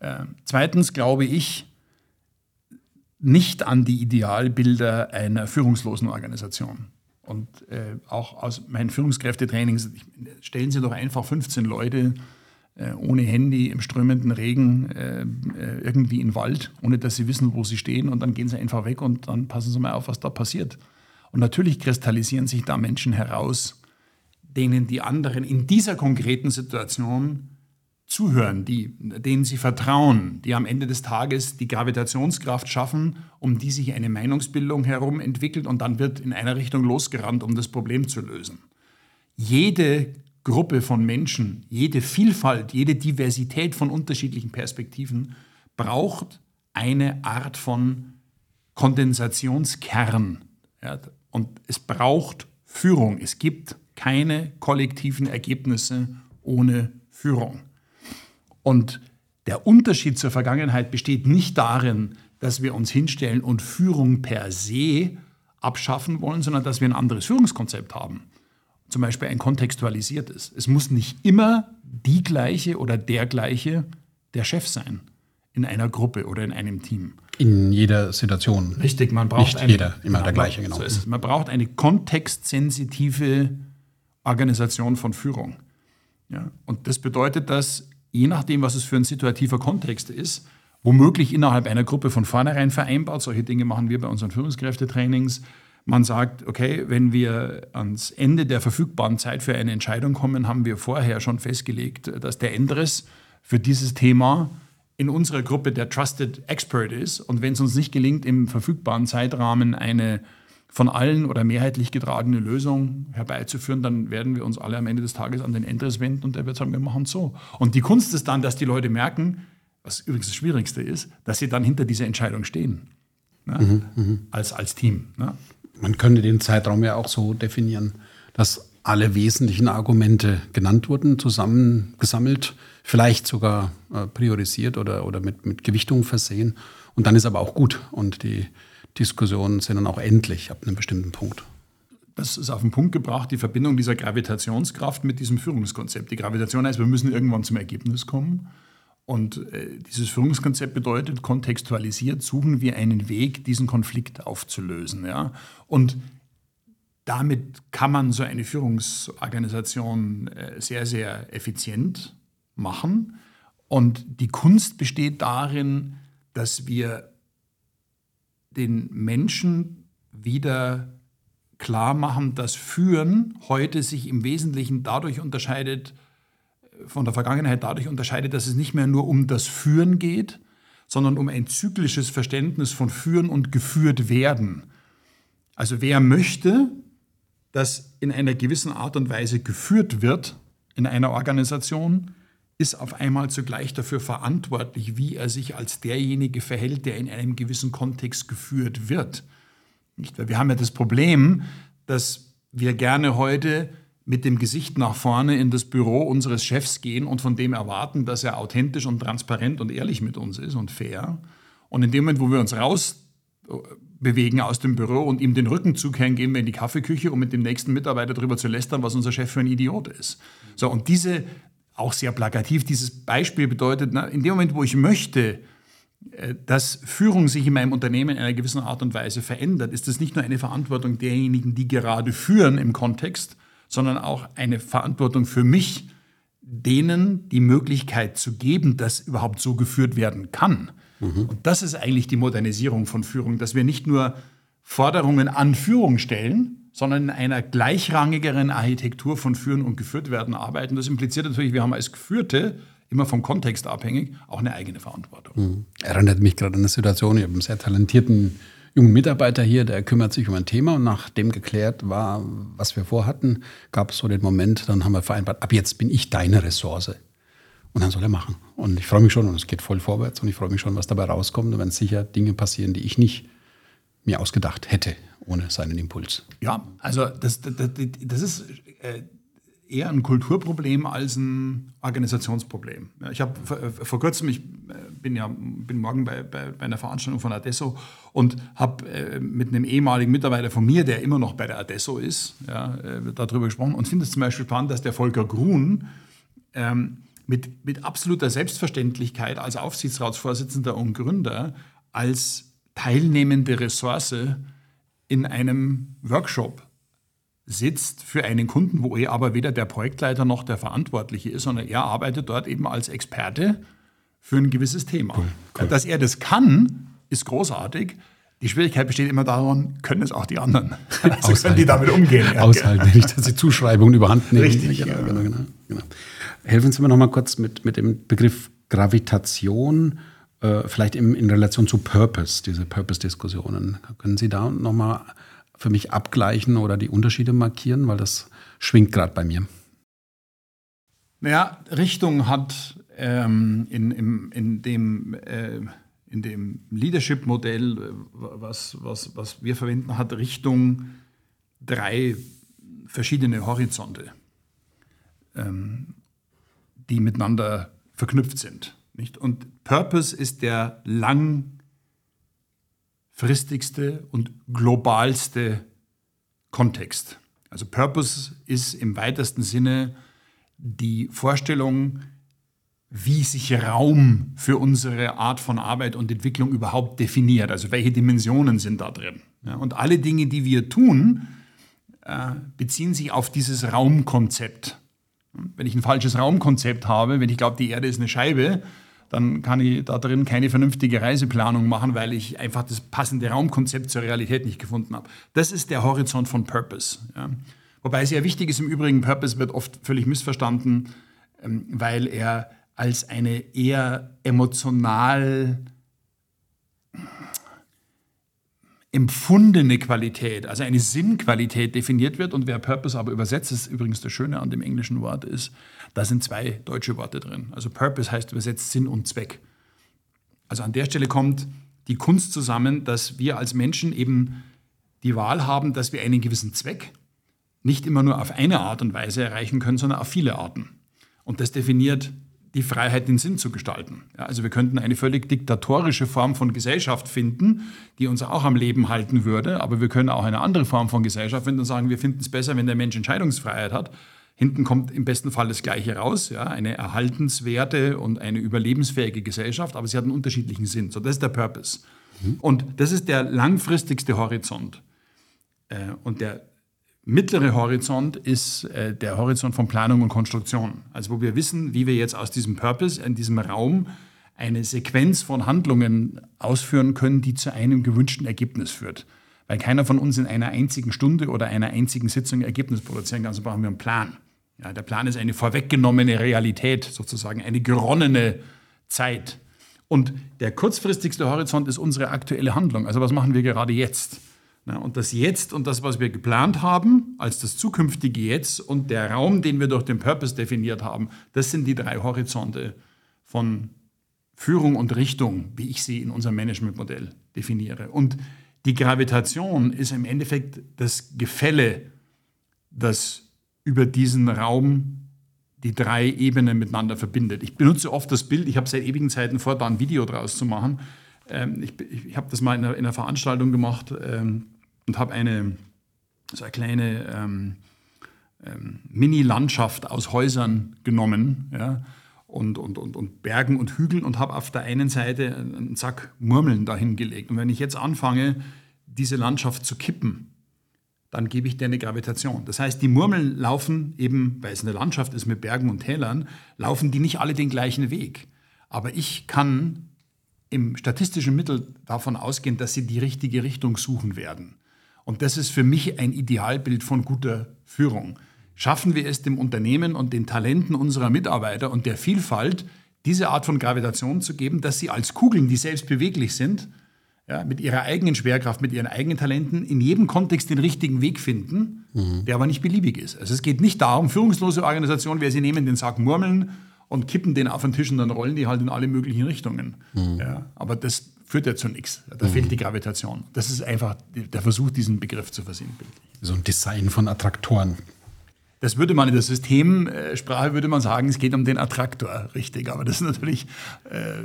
Äh, zweitens glaube ich nicht an die Idealbilder einer führungslosen Organisation. Und äh, auch aus meinen Führungskräftetrainings, stellen Sie doch einfach 15 Leute äh, ohne Handy im strömenden Regen äh, äh, irgendwie in den Wald, ohne dass sie wissen, wo sie stehen. Und dann gehen sie einfach weg und dann passen sie mal auf, was da passiert. Und natürlich kristallisieren sich da Menschen heraus, denen die anderen in dieser konkreten Situation zuhören, die, denen sie vertrauen, die am Ende des Tages die Gravitationskraft schaffen, um die sich eine Meinungsbildung herum entwickelt und dann wird in einer Richtung losgerannt, um das Problem zu lösen. Jede Gruppe von Menschen, jede Vielfalt, jede Diversität von unterschiedlichen Perspektiven braucht eine Art von Kondensationskern. Ja, und es braucht Führung. Es gibt keine kollektiven Ergebnisse ohne Führung. Und der Unterschied zur Vergangenheit besteht nicht darin, dass wir uns hinstellen und Führung per se abschaffen wollen, sondern dass wir ein anderes Führungskonzept haben. Zum Beispiel ein kontextualisiertes. Es muss nicht immer die gleiche oder der gleiche der Chef sein in einer Gruppe oder in einem Team. In jeder Situation. Richtig, man braucht nicht eine, jeder immer der gleiche, genau. So man braucht eine kontextsensitive Organisation von Führung. Ja? Und das bedeutet, dass je nachdem, was es für ein situativer Kontext ist, womöglich innerhalb einer Gruppe von vornherein vereinbart. Solche Dinge machen wir bei unseren Führungskräftetrainings. Man sagt, okay, wenn wir ans Ende der verfügbaren Zeit für eine Entscheidung kommen, haben wir vorher schon festgelegt, dass der Endres für dieses Thema in unserer Gruppe der Trusted Expert ist. Und wenn es uns nicht gelingt, im verfügbaren Zeitrahmen eine von allen oder mehrheitlich getragene Lösung herbeizuführen, dann werden wir uns alle am Ende des Tages an den Endres wenden und der wird sagen, wir machen es so. Und die Kunst ist dann, dass die Leute merken, was übrigens das Schwierigste ist, dass sie dann hinter dieser Entscheidung stehen. Ne? Mhm, als, als Team. Ne? Man könnte den Zeitraum ja auch so definieren, dass alle wesentlichen Argumente genannt wurden, zusammengesammelt, vielleicht sogar äh, priorisiert oder, oder mit, mit Gewichtung versehen. Und dann ist aber auch gut. Und die Diskussionen sind dann auch endlich ab einem bestimmten Punkt. Das ist auf den Punkt gebracht, die Verbindung dieser Gravitationskraft mit diesem Führungskonzept. Die Gravitation heißt, wir müssen irgendwann zum Ergebnis kommen. Und äh, dieses Führungskonzept bedeutet, kontextualisiert suchen wir einen Weg, diesen Konflikt aufzulösen. Ja? Und damit kann man so eine Führungsorganisation äh, sehr, sehr effizient machen. Und die Kunst besteht darin, dass wir den Menschen wieder klar machen, dass Führen heute sich im Wesentlichen dadurch unterscheidet, äh, von der Vergangenheit dadurch unterscheidet, dass es nicht mehr nur um das Führen geht, sondern um ein zyklisches Verständnis von Führen und geführt werden. Also wer möchte, dass in einer gewissen Art und Weise geführt wird in einer Organisation, ist auf einmal zugleich dafür verantwortlich, wie er sich als derjenige verhält, der in einem gewissen Kontext geführt wird. Nicht? Weil wir haben ja das Problem, dass wir gerne heute mit dem Gesicht nach vorne in das Büro unseres Chefs gehen und von dem erwarten, dass er authentisch und transparent und ehrlich mit uns ist und fair. Und in dem Moment, wo wir uns rausbewegen aus dem Büro und ihm den Rücken zukehren, gehen wir in die Kaffeeküche, um mit dem nächsten Mitarbeiter darüber zu lästern, was unser Chef für ein Idiot ist. So, und diese, auch sehr plakativ. Dieses Beispiel bedeutet, na, in dem Moment, wo ich möchte, äh, dass Führung sich in meinem Unternehmen in einer gewissen Art und Weise verändert, ist das nicht nur eine Verantwortung derjenigen, die gerade führen im Kontext, sondern auch eine Verantwortung für mich, denen die Möglichkeit zu geben, dass überhaupt so geführt werden kann. Mhm. Und das ist eigentlich die Modernisierung von Führung, dass wir nicht nur Forderungen an Führung stellen, sondern in einer gleichrangigeren Architektur von Führen und Geführtwerden arbeiten. Das impliziert natürlich, wir haben als Geführte immer vom Kontext abhängig, auch eine eigene Verantwortung. Mhm. Erinnert mich gerade an eine Situation, ich habe einen sehr talentierten jungen Mitarbeiter hier, der kümmert sich um ein Thema und nachdem geklärt war, was wir vorhatten, gab es so den Moment, dann haben wir vereinbart, ab jetzt bin ich deine Ressource. Und dann soll er machen. Und ich freue mich schon und es geht voll vorwärts und ich freue mich schon, was dabei rauskommt. Werden sicher Dinge passieren, die ich nicht mir ausgedacht hätte, ohne seinen Impuls. Ja, also das, das, das ist äh, eher ein Kulturproblem als ein Organisationsproblem. Ich habe vor, äh, vor, kurzem, ich äh, bin ja bin morgen bei, bei, bei einer Veranstaltung von Adesso und habe mit einem ehemaligen Mitarbeiter von mir, der immer noch bei der Adesso ist, ja, darüber gesprochen und finde es zum Beispiel spannend, dass der Volker Grun ähm, mit, mit absoluter Selbstverständlichkeit als Aufsichtsratsvorsitzender und Gründer als teilnehmende Ressource in einem Workshop sitzt für einen Kunden, wo er aber weder der Projektleiter noch der Verantwortliche ist, sondern er arbeitet dort eben als Experte für ein gewisses Thema. Cool, cool. Dass er das kann, ist großartig. Die Schwierigkeit besteht immer daran, können es auch die anderen? [LAUGHS] Also können die damit umgehen? Ja, Aushalten, nicht, dass sie Zuschreibungen überhand nehmen. Richtig, genau, ja. genau, genau, genau. Helfen Sie mir noch mal kurz mit, mit dem Begriff Gravitation, äh, vielleicht im, in Relation zu Purpose, diese Purpose-Diskussionen. Können Sie da noch mal für mich abgleichen oder die Unterschiede markieren, weil das schwingt gerade bei mir. Naja, Richtung hat ähm, in, in, in, dem, äh, in dem Leadership-Modell, äh, was, was, was wir verwenden, hat Richtung drei verschiedene Horizonte, ähm, die miteinander verknüpft sind. Nicht? Und Purpose ist der lang fristigste und globalste Kontext. Also Purpose ist im weitesten Sinne die Vorstellung, wie sich Raum für unsere Art von Arbeit und Entwicklung überhaupt definiert. Also welche Dimensionen sind da drin. Ja, und alle Dinge, die wir tun, äh, beziehen sich auf dieses Raumkonzept. Wenn ich ein falsches Raumkonzept habe, wenn ich glaube, die Erde ist eine Scheibe, dann kann ich da drin keine vernünftige Reiseplanung machen, weil ich einfach das passende Raumkonzept zur Realität nicht gefunden habe. Das ist der Horizont von Purpose. Ja. Wobei sehr wichtig ist im Übrigen, Purpose wird oft völlig missverstanden, ähm, weil er als eine eher emotional empfundene Qualität, also eine Sinnqualität definiert wird. Und wer Purpose aber übersetzt, ist übrigens das Schöne an dem englischen Wort ist, da sind zwei deutsche Worte drin. Also Purpose heißt übersetzt Sinn und Zweck. Also an der Stelle kommt die Kunst zusammen, dass wir als Menschen eben die Wahl haben, dass wir einen gewissen Zweck nicht immer nur auf eine Art und Weise erreichen können, sondern auf viele Arten. Und das definiert die Freiheit, den Sinn zu gestalten. Ja, also wir könnten eine völlig diktatorische Form von Gesellschaft finden, die uns auch am Leben halten würde, aber wir können auch eine andere Form von Gesellschaft finden und sagen, wir finden es besser, wenn der Mensch Entscheidungsfreiheit hat. Hinten kommt im besten Fall das Gleiche raus, ja, eine erhaltenswerte und eine überlebensfähige Gesellschaft, aber sie hat einen unterschiedlichen Sinn. So, das ist der Purpose. Mhm. Und das ist der langfristigste Horizont. Äh, und der mittlere Horizont ist äh, der Horizont von Planung und Konstruktion. Also wo wir wissen, wie wir jetzt aus diesem Purpose, in diesem Raum, eine Sequenz von Handlungen ausführen können, die zu einem gewünschten Ergebnis führt. Weil keiner von uns in einer einzigen Stunde oder einer einzigen Sitzung Ergebnis produzieren kann, also brauchen wir einen Plan. Ja, der Plan ist eine vorweggenommene Realität, sozusagen eine geronnene Zeit. Und der kurzfristigste Horizont ist unsere aktuelle Handlung. Also was machen wir gerade jetzt? Und das Jetzt und das, was wir geplant haben, als das zukünftige Jetzt und der Raum, den wir durch den Purpose definiert haben, das sind die drei Horizonte von Führung und Richtung, wie ich sie in unserem Managementmodell definiere. Und die Gravitation ist im Endeffekt das Gefälle, das über diesen Raum die drei Ebenen miteinander verbindet. Ich benutze oft das Bild, ich habe seit ewigen Zeiten vor, da ein Video draus zu machen. Ähm, ich, ich habe das mal in einer, in einer Veranstaltung gemacht. Ähm, und habe eine, so eine kleine ähm, ähm, Mini-Landschaft aus Häusern genommen ja, und, und, und, und Bergen und Hügeln und habe auf der einen Seite einen Sack Murmeln dahin gelegt. Und wenn ich jetzt anfange, diese Landschaft zu kippen, dann gebe ich dir eine Gravitation. Das heißt, die Murmeln laufen eben, weil es eine Landschaft ist mit Bergen und Tälern, laufen die nicht alle den gleichen Weg. Aber ich kann im statistischen Mittel davon ausgehen, dass sie die richtige Richtung suchen werden. Und das ist für mich ein Idealbild von guter Führung. Schaffen wir es dem Unternehmen und den Talenten unserer Mitarbeiter und der Vielfalt, diese Art von Gravitation zu geben, dass sie als Kugeln, die selbst beweglich sind, ja, mit ihrer eigenen Schwerkraft, mit ihren eigenen Talenten in jedem Kontext den richtigen Weg finden, mhm. der aber nicht beliebig ist. Also es geht nicht darum, führungslose Organisationen, wer sie nehmen, den Sack Murmeln und kippen den auf den Tisch und dann rollen die halt in alle möglichen Richtungen. Mhm. Ja, aber das führt ja zu nichts. Da mhm. fehlt die Gravitation. Das ist einfach der Versuch, diesen Begriff zu versinnbildlichen. So ein Design von Attraktoren. Das würde man in der Systemsprache würde man sagen, es geht um den Attraktor, richtig. Aber das ist natürlich äh,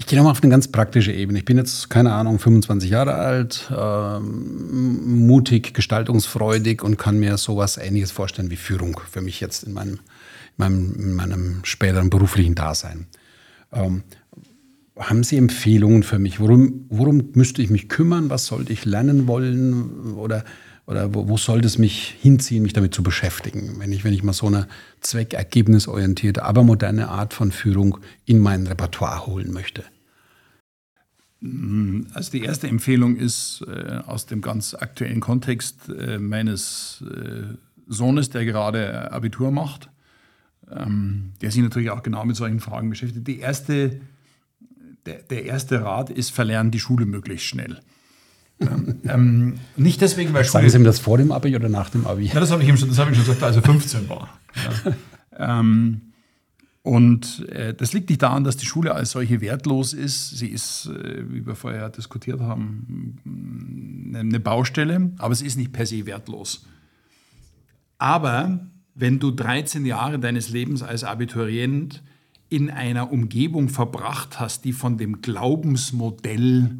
ich gehe nochmal auf eine ganz praktische Ebene. Ich bin jetzt, keine Ahnung, 25 Jahre alt, ähm, mutig, gestaltungsfreudig und kann mir sowas Ähnliches vorstellen wie Führung für mich jetzt in meinem, in meinem, in meinem späteren beruflichen Dasein. Ähm, haben Sie Empfehlungen für mich? Worum, worum müsste ich mich kümmern? Was sollte ich lernen wollen? Oder oder wo, wo sollte es mich hinziehen, mich damit zu beschäftigen, wenn ich, wenn ich mal so eine zweckergebnisorientierte, aber moderne Art von Führung in mein Repertoire holen möchte? Mm, also die erste Empfehlung ist äh, aus dem ganz aktuellen Kontext äh, meines äh, Sohnes, der gerade Abitur macht, ähm, der sich natürlich auch genau mit solchen Fragen beschäftigt. Die erste, der, der erste Rat ist, verlernen die Schule möglichst schnell ähm, nicht deswegen, weil Schule... Sagen Sie ihm das vor dem Abi oder nach dem Abi? Ja, das habe ich ihm schon, das hab ich schon gesagt, als er 15 war. Ja. ähm, und äh, das liegt nicht daran, dass die Schule als solche wertlos ist. Sie ist, äh, wie wir vorher diskutiert haben, eine Baustelle, aber sie ist nicht per se wertlos. Aber wenn du 13 Jahre deines Lebens als Abiturient in einer Umgebung verbracht hast, die von dem Glaubensmodell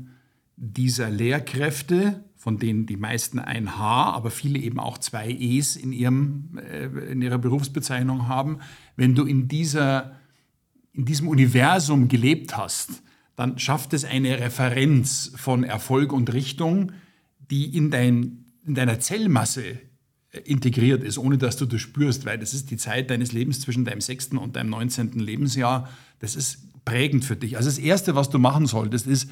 dieser Lehrkräfte, von denen die meisten ein H, aber viele eben auch zwei Es in, ihrem, äh, in ihrer Berufsbezeichnung haben, wenn du in, dieser, in diesem Universum gelebt hast, dann schafft es eine Referenz von Erfolg und Richtung, die in, dein, in deiner Zellmasse integriert ist, ohne dass du das spürst, weil das ist die Zeit deines Lebens zwischen deinem sechsten und deinem neunzehnten Lebensjahr. Das ist prägend für dich. Also das Erste, was du machen solltest, ist,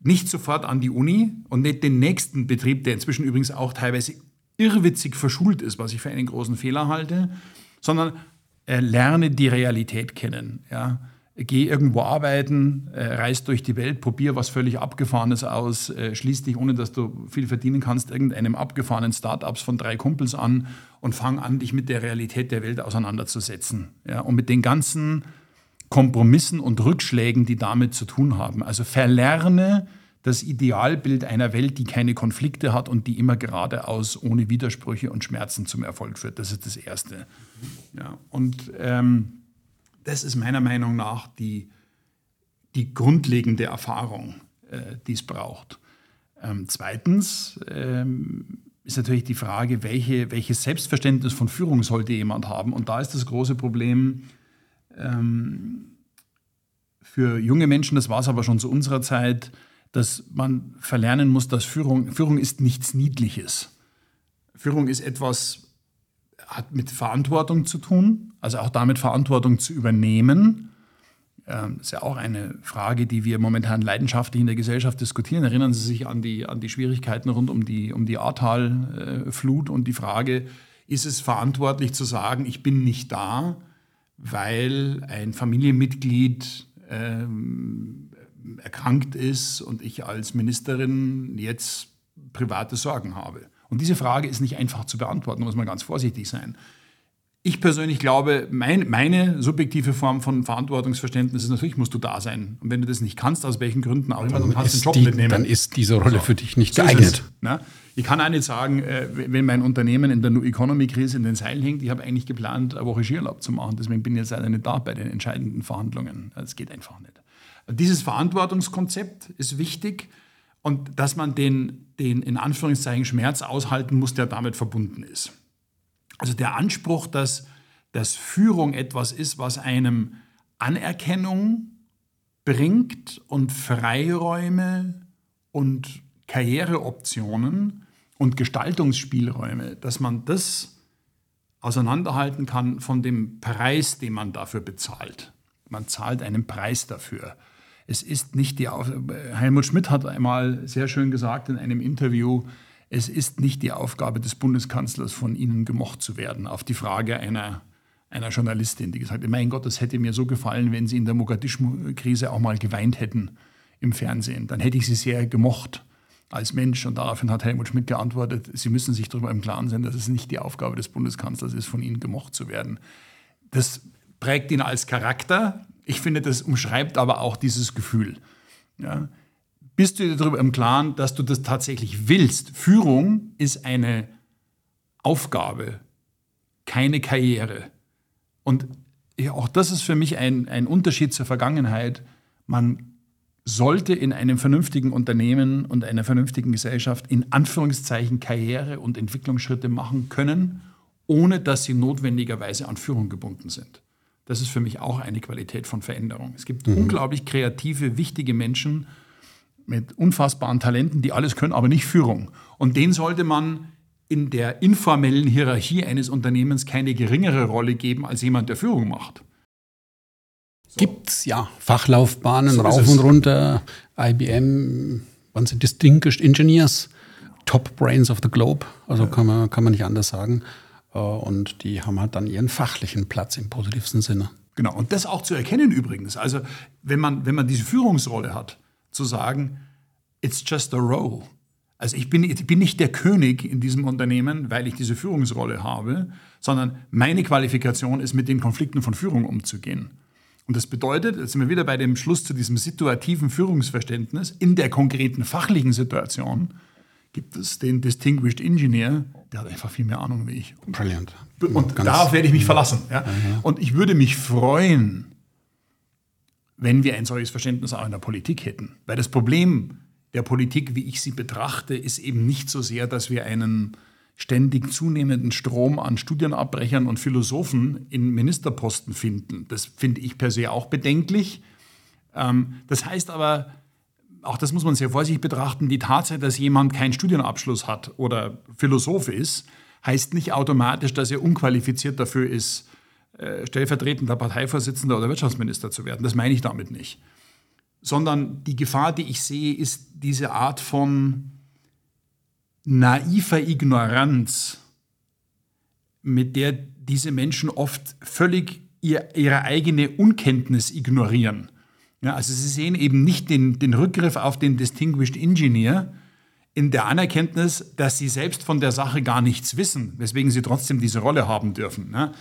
nicht sofort an die Uni und nicht den nächsten Betrieb, der inzwischen übrigens auch teilweise irrwitzig verschult ist, was ich für einen großen Fehler halte, sondern äh, lerne die Realität kennen. Ja. Geh irgendwo arbeiten, äh, reis durch die Welt, probier was völlig Abgefahrenes aus, äh, schließ dich, ohne dass du viel verdienen kannst, irgendeinem abgefahrenen Startups von drei Kumpels an und fang an, dich mit der Realität der Welt auseinanderzusetzen. Ja. Und mit den ganzen Kompromissen und Rückschlägen, die damit zu tun haben. Also verlerne das Idealbild einer Welt, die keine Konflikte hat und die immer geradeaus ohne Widersprüche und Schmerzen zum Erfolg führt. Das ist das Erste. Ja, und ähm, das ist meiner Meinung nach die, die grundlegende Erfahrung, äh, die es braucht. Ähm, zweitens ähm, ist natürlich die Frage, welche, welches Selbstverständnis von Führung sollte jemand haben. Und da ist das große Problem, ähm, für junge Menschen, das war es aber schon zu unserer Zeit, dass man verlernen muss, dass Führung, Führung ist nichts Niedliches. Führung ist etwas, hat mit Verantwortung zu tun, also auch damit Verantwortung zu übernehmen. Ähm, das ist ja auch eine Frage, die wir momentan leidenschaftlich in der Gesellschaft diskutieren. Erinnern Sie sich an die, an die Schwierigkeiten rund um die, um die Ahrtal-Flut und die Frage, ist es verantwortlich zu sagen, ich bin nicht da, weil ein Familienmitglied ähm, erkrankt ist und ich als Ministerin jetzt private Sorgen habe. Und diese Frage ist nicht einfach zu beantworten, da muss man ganz vorsichtig sein. Ich persönlich glaube, mein, meine subjektive Form von Verantwortungsverständnis ist natürlich, musst du da sein. Und wenn du das nicht kannst, aus welchen Gründen auch immer, dann kannst du den Job die, mitnehmen. Dann ist diese Rolle so. für dich nicht geeignet. Es, ne? Ich kann auch nicht sagen, äh, wenn mein Unternehmen in der New Economy Krise in den Seilen hängt, ich habe eigentlich geplant, eine Woche Skiurlaub zu machen. Deswegen bin ich jetzt leider nicht da bei den entscheidenden Verhandlungen. Das geht einfach nicht. Dieses Verantwortungskonzept ist wichtig und dass man den, den in Anführungszeichen Schmerz aushalten muss, der damit verbunden ist. Also der Anspruch, dass, dass Führung etwas ist, was einem Anerkennung bringt und Freiräume und Karriereoptionen und Gestaltungsspielräume, dass man das auseinanderhalten kann von dem Preis, den man dafür bezahlt. Man zahlt einen Preis dafür. Es ist nicht die Auf Helmut Schmidt hat einmal sehr schön gesagt in einem Interview, es ist nicht die Aufgabe des Bundeskanzlers, von Ihnen gemocht zu werden. Auf die Frage einer, einer Journalistin, die gesagt hat, mein Gott, es hätte mir so gefallen, wenn Sie in der Mogadischu-Krise auch mal geweint hätten im Fernsehen. Dann hätte ich Sie sehr gemocht als Mensch. Und daraufhin hat Helmut Schmidt geantwortet, Sie müssen sich darüber im Klaren sein, dass es nicht die Aufgabe des Bundeskanzlers ist, von Ihnen gemocht zu werden. Das prägt ihn als Charakter. Ich finde, das umschreibt aber auch dieses Gefühl. ja, bist du dir darüber im Klaren, dass du das tatsächlich willst. Führung ist eine Aufgabe, keine Karriere. Und ja, auch das ist für mich ein, ein Unterschied zur Vergangenheit. Man sollte in einem vernünftigen Unternehmen und einer vernünftigen Gesellschaft in Anführungszeichen Karriere und Entwicklungsschritte machen können, ohne dass sie notwendigerweise an Führung gebunden sind. Das ist für mich auch eine Qualität von Veränderung. Es gibt mhm. unglaublich kreative, wichtige Menschen mit unfassbaren Talenten, die alles können, aber nicht Führung. Und denen sollte man in der informellen Hierarchie eines Unternehmens keine geringere Rolle geben als jemand, der Führung macht. So. Gibt es ja Fachlaufbahnen so rauf und runter, IBM, waren sie Distinguished Engineers, Top Brains of the Globe, also ja. kann, man, kann man nicht anders sagen. Äh, und die haben halt dann ihren fachlichen Platz im positivsten Sinne. Genau, und das auch zu erkennen übrigens. Also wenn man, wenn man diese Führungsrolle hat, zu sagen, it's just a role. Also ich bin, ich bin nicht der König in diesem Unternehmen, weil ich diese Führungsrolle habe, sondern meine Qualifikation ist, mit den Konflikten von Führung umzugehen. Und das bedeutet, jetzt sind wir wieder bei dem Schluss zu diesem situativen Führungsverständnis, in der konkreten fachlichen Situation gibt es den Distinguished Engineer, der hat einfach viel mehr Ahnung wie ich. Brilliant. Und Ganz darauf werde ich mich verlassen. Ja? Ja, ja. Und ich würde mich freuen, wenn wir ein solches Verständnis auch in der Politik hätten. Weil das Problem der Politik, wie ich sie betrachte, ist eben nicht so sehr, dass wir einen ständig zunehmenden Strom an Studienabbrechern und Philosophen in Ministerposten finden. Das finde ich per se auch bedenklich. Ähm, das heißt aber, auch das muss man sehr vorsichtig betrachten, die Tatsache, dass jemand keinen Studienabschluss hat oder Philosoph ist, heißt nicht automatisch, dass er unqualifiziert dafür ist, äh, stellvertretender Parteivorsitzender oder Wirtschaftsminister zu werden. Das meine ich damit nicht. Sondern die Gefahr, die ich sehe, ist diese Art von naiver Ignoranz, mit der diese Menschen oft völlig ihr, ihre eigene Unkenntnis ignorieren. Ja, also sie sehen eben nicht den, den Rückgriff auf den Distinguished Engineer in der Anerkenntnis, dass sie selbst von der Sache gar nichts wissen, weswegen sie trotzdem diese Rolle haben dürfen. Ja.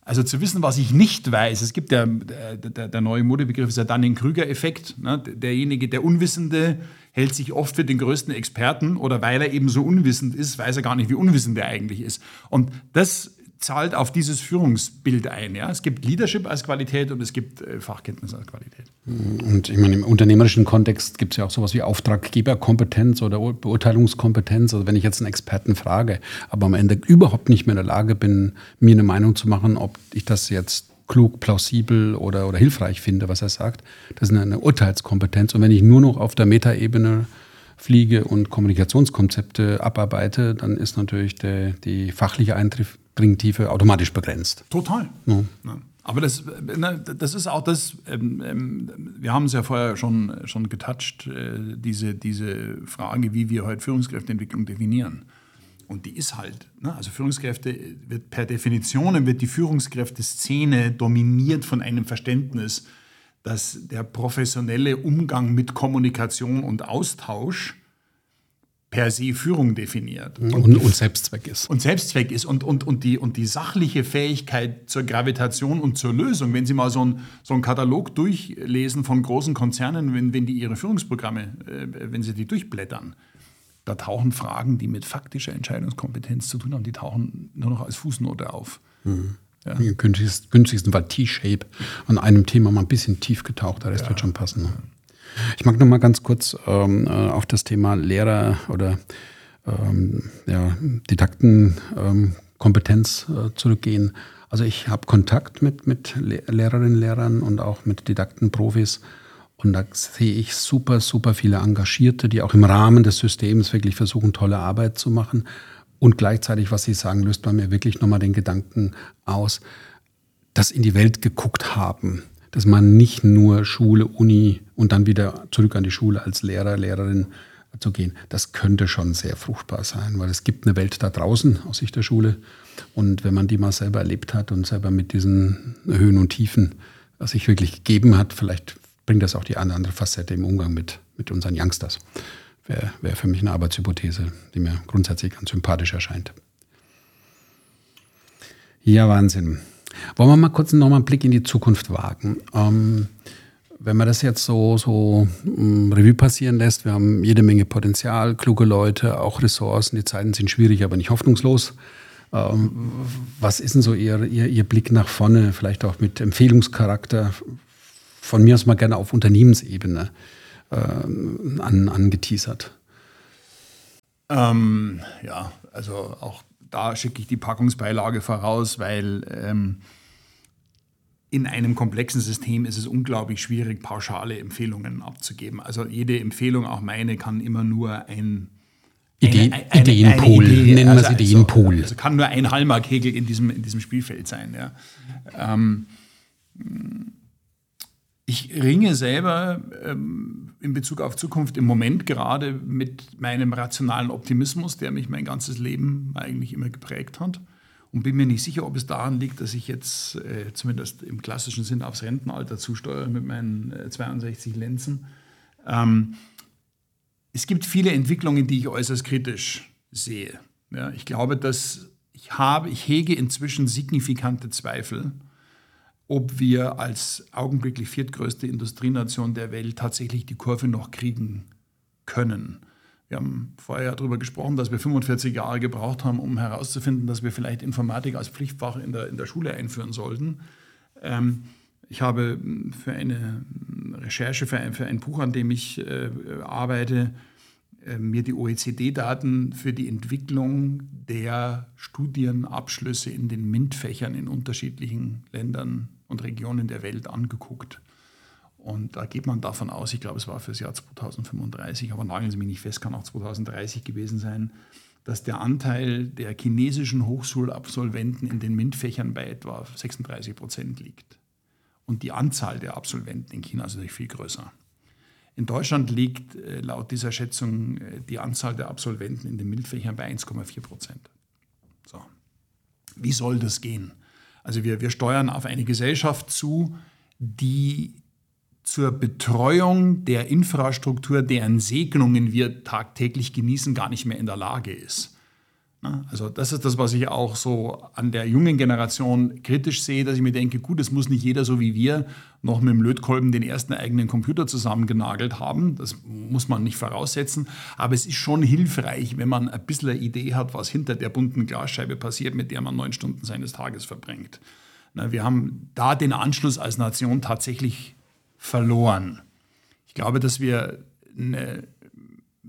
Also zu wissen, was ich nicht weiß. Es gibt ja, der, der neue Modebegriff ist ja Dunning-Krüger-Effekt. Ne? Derjenige, der Unwissende, hält sich oft für den größten Experten oder weil er eben so unwissend ist, weiß er gar nicht, wie unwissend er eigentlich ist. Und das zahlt auf dieses Führungsbild ein. Ja? Es gibt Leadership als Qualität und es gibt äh, Fachkenntnis als Qualität. Und ich meine, im unternehmerischen Kontext gibt es ja auch sowas wie Auftraggeberkompetenz oder Beurteilungskompetenz. Also wenn ich jetzt einen Experten frage, aber am Ende überhaupt nicht mehr in der Lage bin, mir eine Meinung zu machen, ob ich das jetzt klug, plausibel oder, oder hilfreich finde, was er sagt. Das ist eine Urteilskompetenz. Und wenn ich nur noch auf der Metaebene fliege und Kommunikationskonzepte abarbeite, dann ist natürlich der, die fachliche Eintriff Dringtiefe automatisch begrenzt. Total. Ja. Ja. Aber das, ne, das ist auch das, ähm, ähm, wir haben es ja vorher schon, schon getoucht, äh, diese, diese Frage, wie wir heute Führungskräfteentwicklung definieren. Und die ist halt, ne, also Führungskräfte wird per Definition wird die Führungskräfteszene dominiert von einem Verständnis, dass der professionelle Umgang mit Kommunikation und Austausch per se Führung definiert. Und, und, und, Selbstzweck ist. Und Selbstzweck ist. Und, und, und, die, und die sachliche Fähigkeit zur Gravitation und zur Lösung, wenn Sie mal so, ein, so einen Katalog durchlesen von großen Konzernen, wenn, wenn die ihre Führungsprogramme, äh, wenn sie die durchblättern, da tauchen Fragen, die mit faktischer Entscheidungskompetenz zu tun haben, die tauchen nur noch als Fußnote auf. Mhm. Ja. Im günstigsten Fall T-Shape. An einem Thema mal ein bisschen tief getaucht, der Rest ja. wird schon passen. Ne? Ich mag noch mal ganz kurz ähm, äh, auf das Thema Lehrer oder ähm, ja, Didaktenkompetenz ähm, äh, zurückgehen. Also ich habe Kontakt mit, mit Lehrerinnen, Lehrern und auch mit Didaktenprofis. Und da sehe ich super, super viele Engagierte, die auch im Rahmen des Systems wirklich versuchen, tolle Arbeit zu machen. Und gleichzeitig, was Sie sagen, löst bei mir wirklich nochmal den Gedanken aus, dass in die Welt geguckt haben dass man nicht nur Schule, Uni und dann wieder zurück an die Schule als Lehrer, Lehrerin zu gehen, das könnte schon sehr fruchtbar sein, weil es gibt eine Welt da draußen aus Sicht der Schule. Und wenn man die mal selber erlebt hat und selber mit diesen Höhen und Tiefen sich wirklich gegeben hat, vielleicht bringt das auch die eine andere Facette im Umgang mit, mit unseren Youngsters. Wäre wär für mich eine Arbeitshypothese, die mir grundsätzlich ganz sympathisch erscheint. Ja, Wahnsinn. Wollen wir mal kurz noch mal einen Blick in die Zukunft wagen? Ähm, Wenn man das jetzt so, so um, Revue passieren lässt, wir haben jede Menge Potenzial, kluge Leute, auch Ressourcen, die Zeiten sind schwierig, aber nicht hoffnungslos. Ähm, was ist denn so Ihr, Ihr, Ihr Blick nach vorne, vielleicht auch mit Empfehlungscharakter? Von mir aus mal gerne auf Unternehmensebene äh, an, angeteasert. Ähm, ja, also auch da schicke ich die Packungsbeilage voraus, weil ähm, in einem komplexen System ist es unglaublich schwierig, pauschale Empfehlungen abzugeben. Also jede Empfehlung, auch meine, kann immer nur ein Ideen, eine, eine, Ideenpool, eine Idee, nennen wir es also, Ideenpool. Also, also, kann nur ein Hallmarkegel in diesem, in diesem Spielfeld sein. Ja. Ähm, ich ringe selber ähm, in Bezug auf Zukunft im Moment gerade mit meinem rationalen Optimismus, der mich mein ganzes Leben eigentlich immer geprägt hat. Und bin mir nicht sicher, ob es daran liegt, dass ich jetzt äh, zumindest im klassischen Sinn aufs Rentenalter zusteuere mit meinen äh, 62 Lenzen. Ähm, es gibt viele Entwicklungen, die ich äußerst kritisch sehe. Ja, ich glaube, dass ich habe, ich hege inzwischen signifikante Zweifel, ob wir als augenblicklich viertgrößte Industrienation der Welt tatsächlich die Kurve noch kriegen können. Wir haben vorher darüber gesprochen, dass wir 45 Jahre gebraucht haben, um herauszufinden, dass wir vielleicht Informatik als Pflichtfach in der, in der Schule einführen sollten. Ähm, ich habe für eine Recherche, für ein, für ein Buch, an dem ich äh, arbeite, äh, mir die OECD-Daten für die Entwicklung der Studienabschlüsse in den MINT-Fächern in unterschiedlichen Ländern und Regionen der Welt angeguckt. Und da geht man davon aus, ich glaube, es war für das Jahr 2035, aber nageln Sie mich nicht fest, kann auch 2030 gewesen sein, dass der Anteil der chinesischen Hochschulabsolventen in den MINT-Fächern bei etwa 36 Prozent liegt. Und die Anzahl der Absolventen in China ist natürlich viel größer. In Deutschland liegt äh, laut dieser Schätzung äh, die Anzahl der Absolventen in den MINT-Fächern bei 1,4 Prozent. So. Wie soll das gehen? Also wir, wir steuern auf eine Gesellschaft zu, die zur Betreuung der Infrastruktur, deren Segnungen wir tagtäglich genießen, gar nicht mehr in der Lage ist. Also das ist das, was ich auch so an der jungen Generation kritisch sehe, dass ich mir denke, gut, es muss nicht jeder so wie wir noch mit dem Lötkolben den ersten eigenen Computer zusammengenagelt haben. Das muss man nicht voraussetzen. Aber es ist schon hilfreich, wenn man ein bisschen eine Idee hat, was hinter der bunten Glasscheibe passiert, mit der man neun Stunden seines Tages verbringt. Wir haben da den Anschluss als Nation tatsächlich verloren. Ich glaube, dass wir eine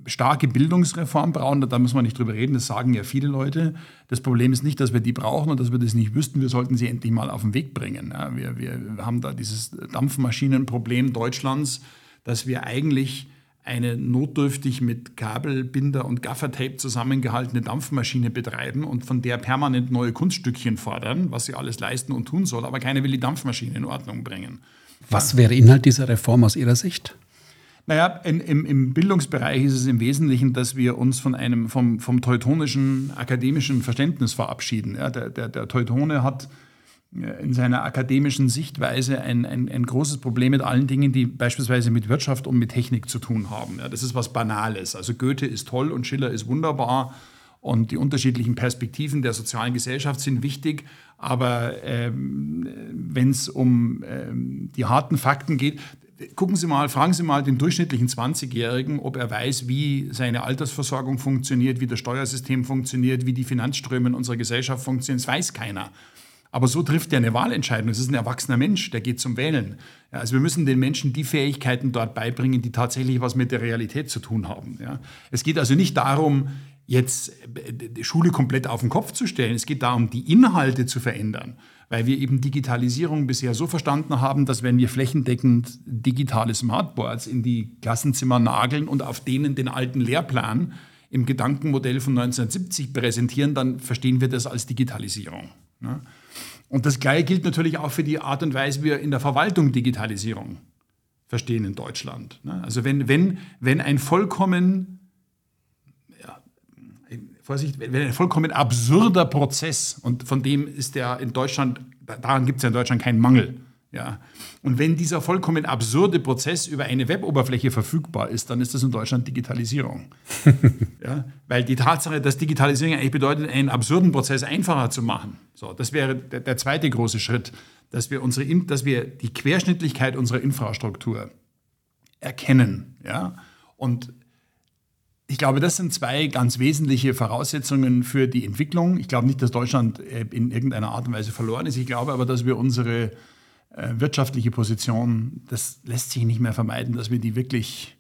starke Bildungsreform brauchen, da muss man nicht drüber reden, das sagen ja viele Leute. Das Problem ist nicht, dass wir die brauchen und dass wir das nicht wüssten, wir sollten sie endlich mal auf den Weg bringen. Ja, wir, wir haben da dieses Dampfmaschinenproblem Deutschlands, dass wir eigentlich eine notdürftig mit Kabelbinder und Gaffertape zusammengehaltene Dampfmaschine betreiben und von der permanent neue Kunststückchen fordern, was sie alles leisten und tun soll, aber keiner will die Dampfmaschine in Ordnung bringen. Was wäre Inhalt dieser Reform aus Ihrer Sicht? Naja, in, im, im Bildungsbereich ist es im Wesentlichen, dass wir uns von einem, vom, vom teutonischen akademischen Verständnis verabschieden. Ja, der, der, der Teutone hat äh, in seiner akademischen Sichtweise ein, ein, ein, großes Problem mit allen Dingen, die beispielsweise mit Wirtschaft und mit Technik zu tun haben. Ja, das ist was Banales. Also Goethe ist toll und Schiller ist wunderbar und die unterschiedlichen Perspektiven der sozialen Gesellschaft sind wichtig. Aber ähm, wenn es um ähm, die harten Fakten geht, gucken Sie mal, fragen Sie mal den durchschnittlichen 20-Jährigen, ob er weiß, wie seine Altersversorgung funktioniert, wie das Steuersystem funktioniert, wie die Finanzströme in unserer Gesellschaft funktionieren. Das weiß keiner. Aber so trifft er eine Wahlentscheidung. Das ist ein erwachsener Mensch, der geht zum Wählen. Ja, also wir müssen den Menschen die Fähigkeiten dort beibringen, die tatsächlich was mit der Realität zu tun haben. Ja. Es geht also nicht darum, jetzt die Schule komplett auf den Kopf zu stellen. Es geht darum, die Inhalte zu verändern weil wir eben Digitalisierung bisher so verstanden haben, dass wenn wir flächendeckend digitale Smartboards in die Klassenzimmer nageln und auf denen den alten Lehrplan im Gedankenmodell von 1970 präsentieren, dann verstehen wir das als Digitalisierung. Ne? Und das Gleiche gilt natürlich auch für die Art und Weise, wie wir in der Verwaltung Digitalisierung verstehen in Deutschland. Ne? Also wenn, wenn, wenn ein vollkommen Vorsicht, wenn ein vollkommen absurder Prozess, und von dem ist der in Deutschland, daran gibt es ja in Deutschland keinen Mangel. Ja. Und wenn dieser vollkommen absurde Prozess über eine Weboberfläche verfügbar ist, dann ist das in Deutschland Digitalisierung. [LAUGHS] ja. Weil die Tatsache, dass Digitalisierung eigentlich bedeutet, einen absurden Prozess einfacher zu machen. So, das wäre der, der zweite große Schritt. dass wir, unsere, dass wir die Querschnittlichkeit unserer Infrastruktur erkennen. Ja? Und ich glaube, das sind zwei ganz wesentliche Voraussetzungen für die Entwicklung. Ich glaube nicht, dass Deutschland äh, in irgendeiner Art und Weise verloren ist. Ich glaube aber, dass wir unsere äh, wirtschaftliche Position, das lässt sich nicht mehr vermeiden, dass wir die wirklich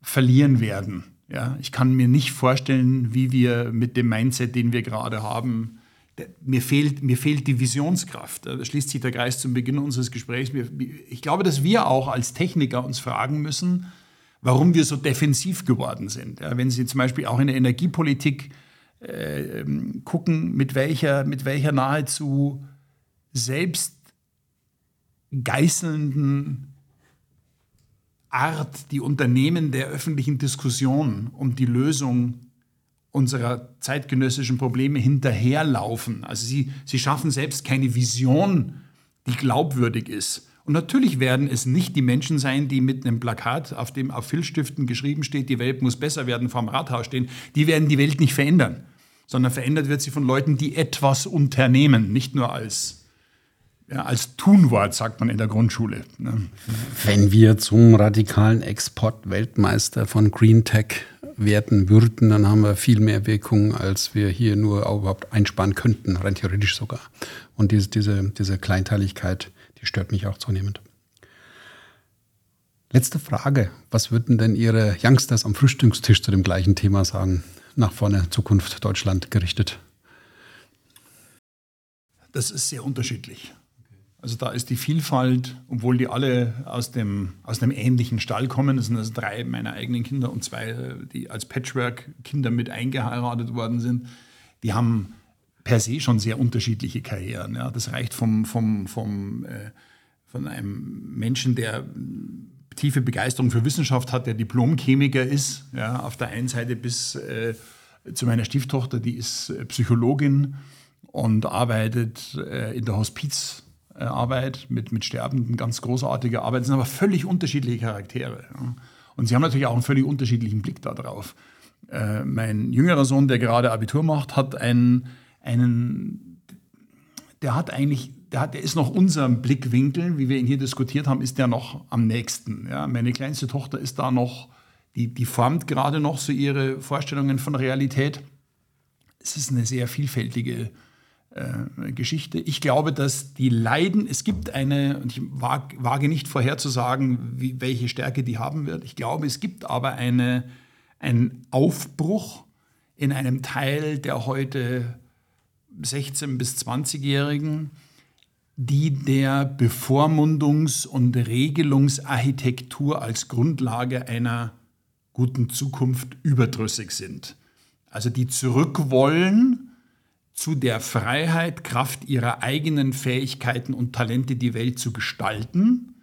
verlieren werden. Ja, ich kann mir nicht vorstellen, wie wir mit dem Mindset, den wir gerade haben, mir fehlt, mir fehlt die Visionskraft. Da schließt sich der Kreis zum Beginn unseres Gesprächs. Ich glaube, dass wir auch als Techniker uns fragen müssen, warum wir so defensiv geworden sind. Ja, wenn Sie zum Beispiel auch in der Energiepolitik äh, ähm, gucken, mit welcher, mit welcher nahezu selbst geißelnden Art die Unternehmen der öffentlichen Diskussion um die Lösung unserer zeitgenössischen Probleme hinterherlaufen. Also sie, sie schaffen selbst keine Vision, die glaubwürdig ist. Und natürlich werden es nicht die Menschen sein, die mit einem Plakat, auf dem auf Filzstiften geschrieben steht, die Welt muss besser werden, vorm Rathaus stehen. Die werden die Welt nicht verändern, sondern verändert wird sie von Leuten, die etwas unternehmen, nicht nur als ja, als Tunwort, sagt man in der Grundschule. Ne? Wenn wir zum radikalen Export-Weltmeister von Green Tech werden würden, dann haben wir viel mehr Wirkung, als wir hier nur überhaupt einsparen könnten, rein theoretisch sogar. Und diese, diese, diese Kleinteiligkeit, die stört mich auch zunehmend. Letzte Frage. Was würden denn Ihre Youngsters am Frühstückstisch zu dem gleichen Thema sagen? Nach vorne, Zukunft Deutschland gerichtet? Das ist sehr unterschiedlich. Also da ist die Vielfalt, obwohl die alle aus dem, aus dem ähnlichen Stall kommen, das sind also drei meiner eigenen Kinder und zwei, die als Patchwork-Kinder mit eingeheiratet worden sind, die haben per se schon sehr unterschiedliche Karrieren. Ja. Das reicht vom, vom, vom, äh, von einem Menschen, der tiefe Begeisterung für Wissenschaft hat, der Diplomchemiker ist, ja, auf der einen Seite bis äh, zu meiner Stieftochter, die ist äh, Psychologin und arbeitet äh, in der Hospiz äh, Arbeit mit, mit Sterbenden, ganz großartige Arbeit. Das sind aber völlig unterschiedliche Charaktere. Ja. Und sie haben natürlich auch einen völlig unterschiedlichen Blick darauf. Äh, mein jüngerer Sohn, der gerade Abitur macht, hat einen, einen der hat eigentlich, der, hat, der ist noch unserem Blickwinkel, wie wir ihn hier diskutiert haben, ist der noch am nächsten. Ja. Meine kleinste Tochter ist da noch, die, die formt gerade noch so ihre Vorstellungen von Realität. Es ist eine sehr vielfältige äh, Geschichte. Ich glaube, dass die Leiden, es gibt eine, und ich wage nicht vorherzusagen, wie, welche Stärke die haben wird. Ich glaube, es gibt aber eine, einen Aufbruch in einem Teil der heute 16- bis 20-Jährigen, die der Bevormundungs- und Regelungsarchitektur als Grundlage einer guten Zukunft überdrüssig sind. Also die zurückwollen zu der Freiheit, Kraft ihrer eigenen Fähigkeiten und Talente die Welt zu gestalten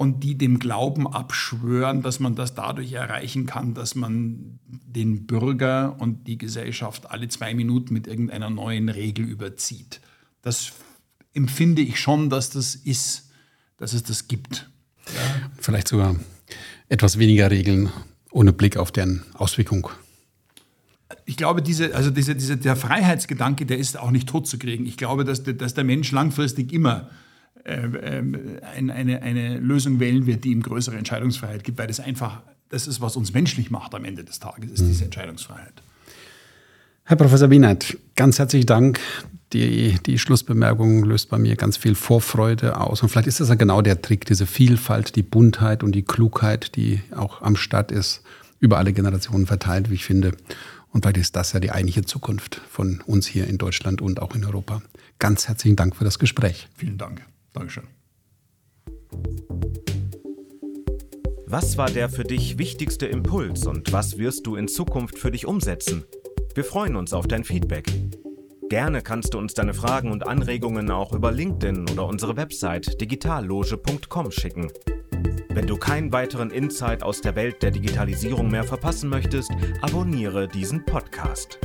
und die dem Glauben abschwören, dass man das dadurch erreichen kann, dass man den Bürger und die Gesellschaft alle zwei Minuten mit irgendeiner neuen Regel überzieht. Das empfinde ich schon, dass das ist, dass es das gibt. Ja. Vielleicht sogar etwas weniger Regeln ohne Blick auf deren Auswirkung ich glaube, diese, also diese, diese, der Freiheitsgedanke, der ist auch nicht tot zu kriegen. Ich glaube, dass, dass der Mensch langfristig immer äh, äh, eine, eine Lösung wählen wird, die ihm größere Entscheidungsfreiheit gibt, weil das einfach, das ist, was uns menschlich macht am Ende des Tages, ist mhm. diese Entscheidungsfreiheit. Herr Professor Wienert, ganz herzlichen Dank. Die, die Schlussbemerkung löst bei mir ganz viel Vorfreude aus. Und vielleicht ist das ja genau der Trick, diese Vielfalt, die Buntheit und die Klugheit, die auch am Start ist, über alle Generationen verteilt, wie ich finde. Und vielleicht ist das ja die eigentliche Zukunft von uns hier in Deutschland und auch in Europa. Ganz herzlichen Dank für das Gespräch. Vielen Dank. Dankeschön. Was war der für dich wichtigste Impuls und was wirst du in Zukunft für dich umsetzen? Wir freuen uns auf dein Feedback. Gerne kannst du uns deine Fragen und Anregungen auch über LinkedIn oder unsere Website digitalloge.com schicken. Wenn du keinen weiteren Insight aus der Welt der Digitalisierung mehr verpassen möchtest, abonniere diesen Podcast.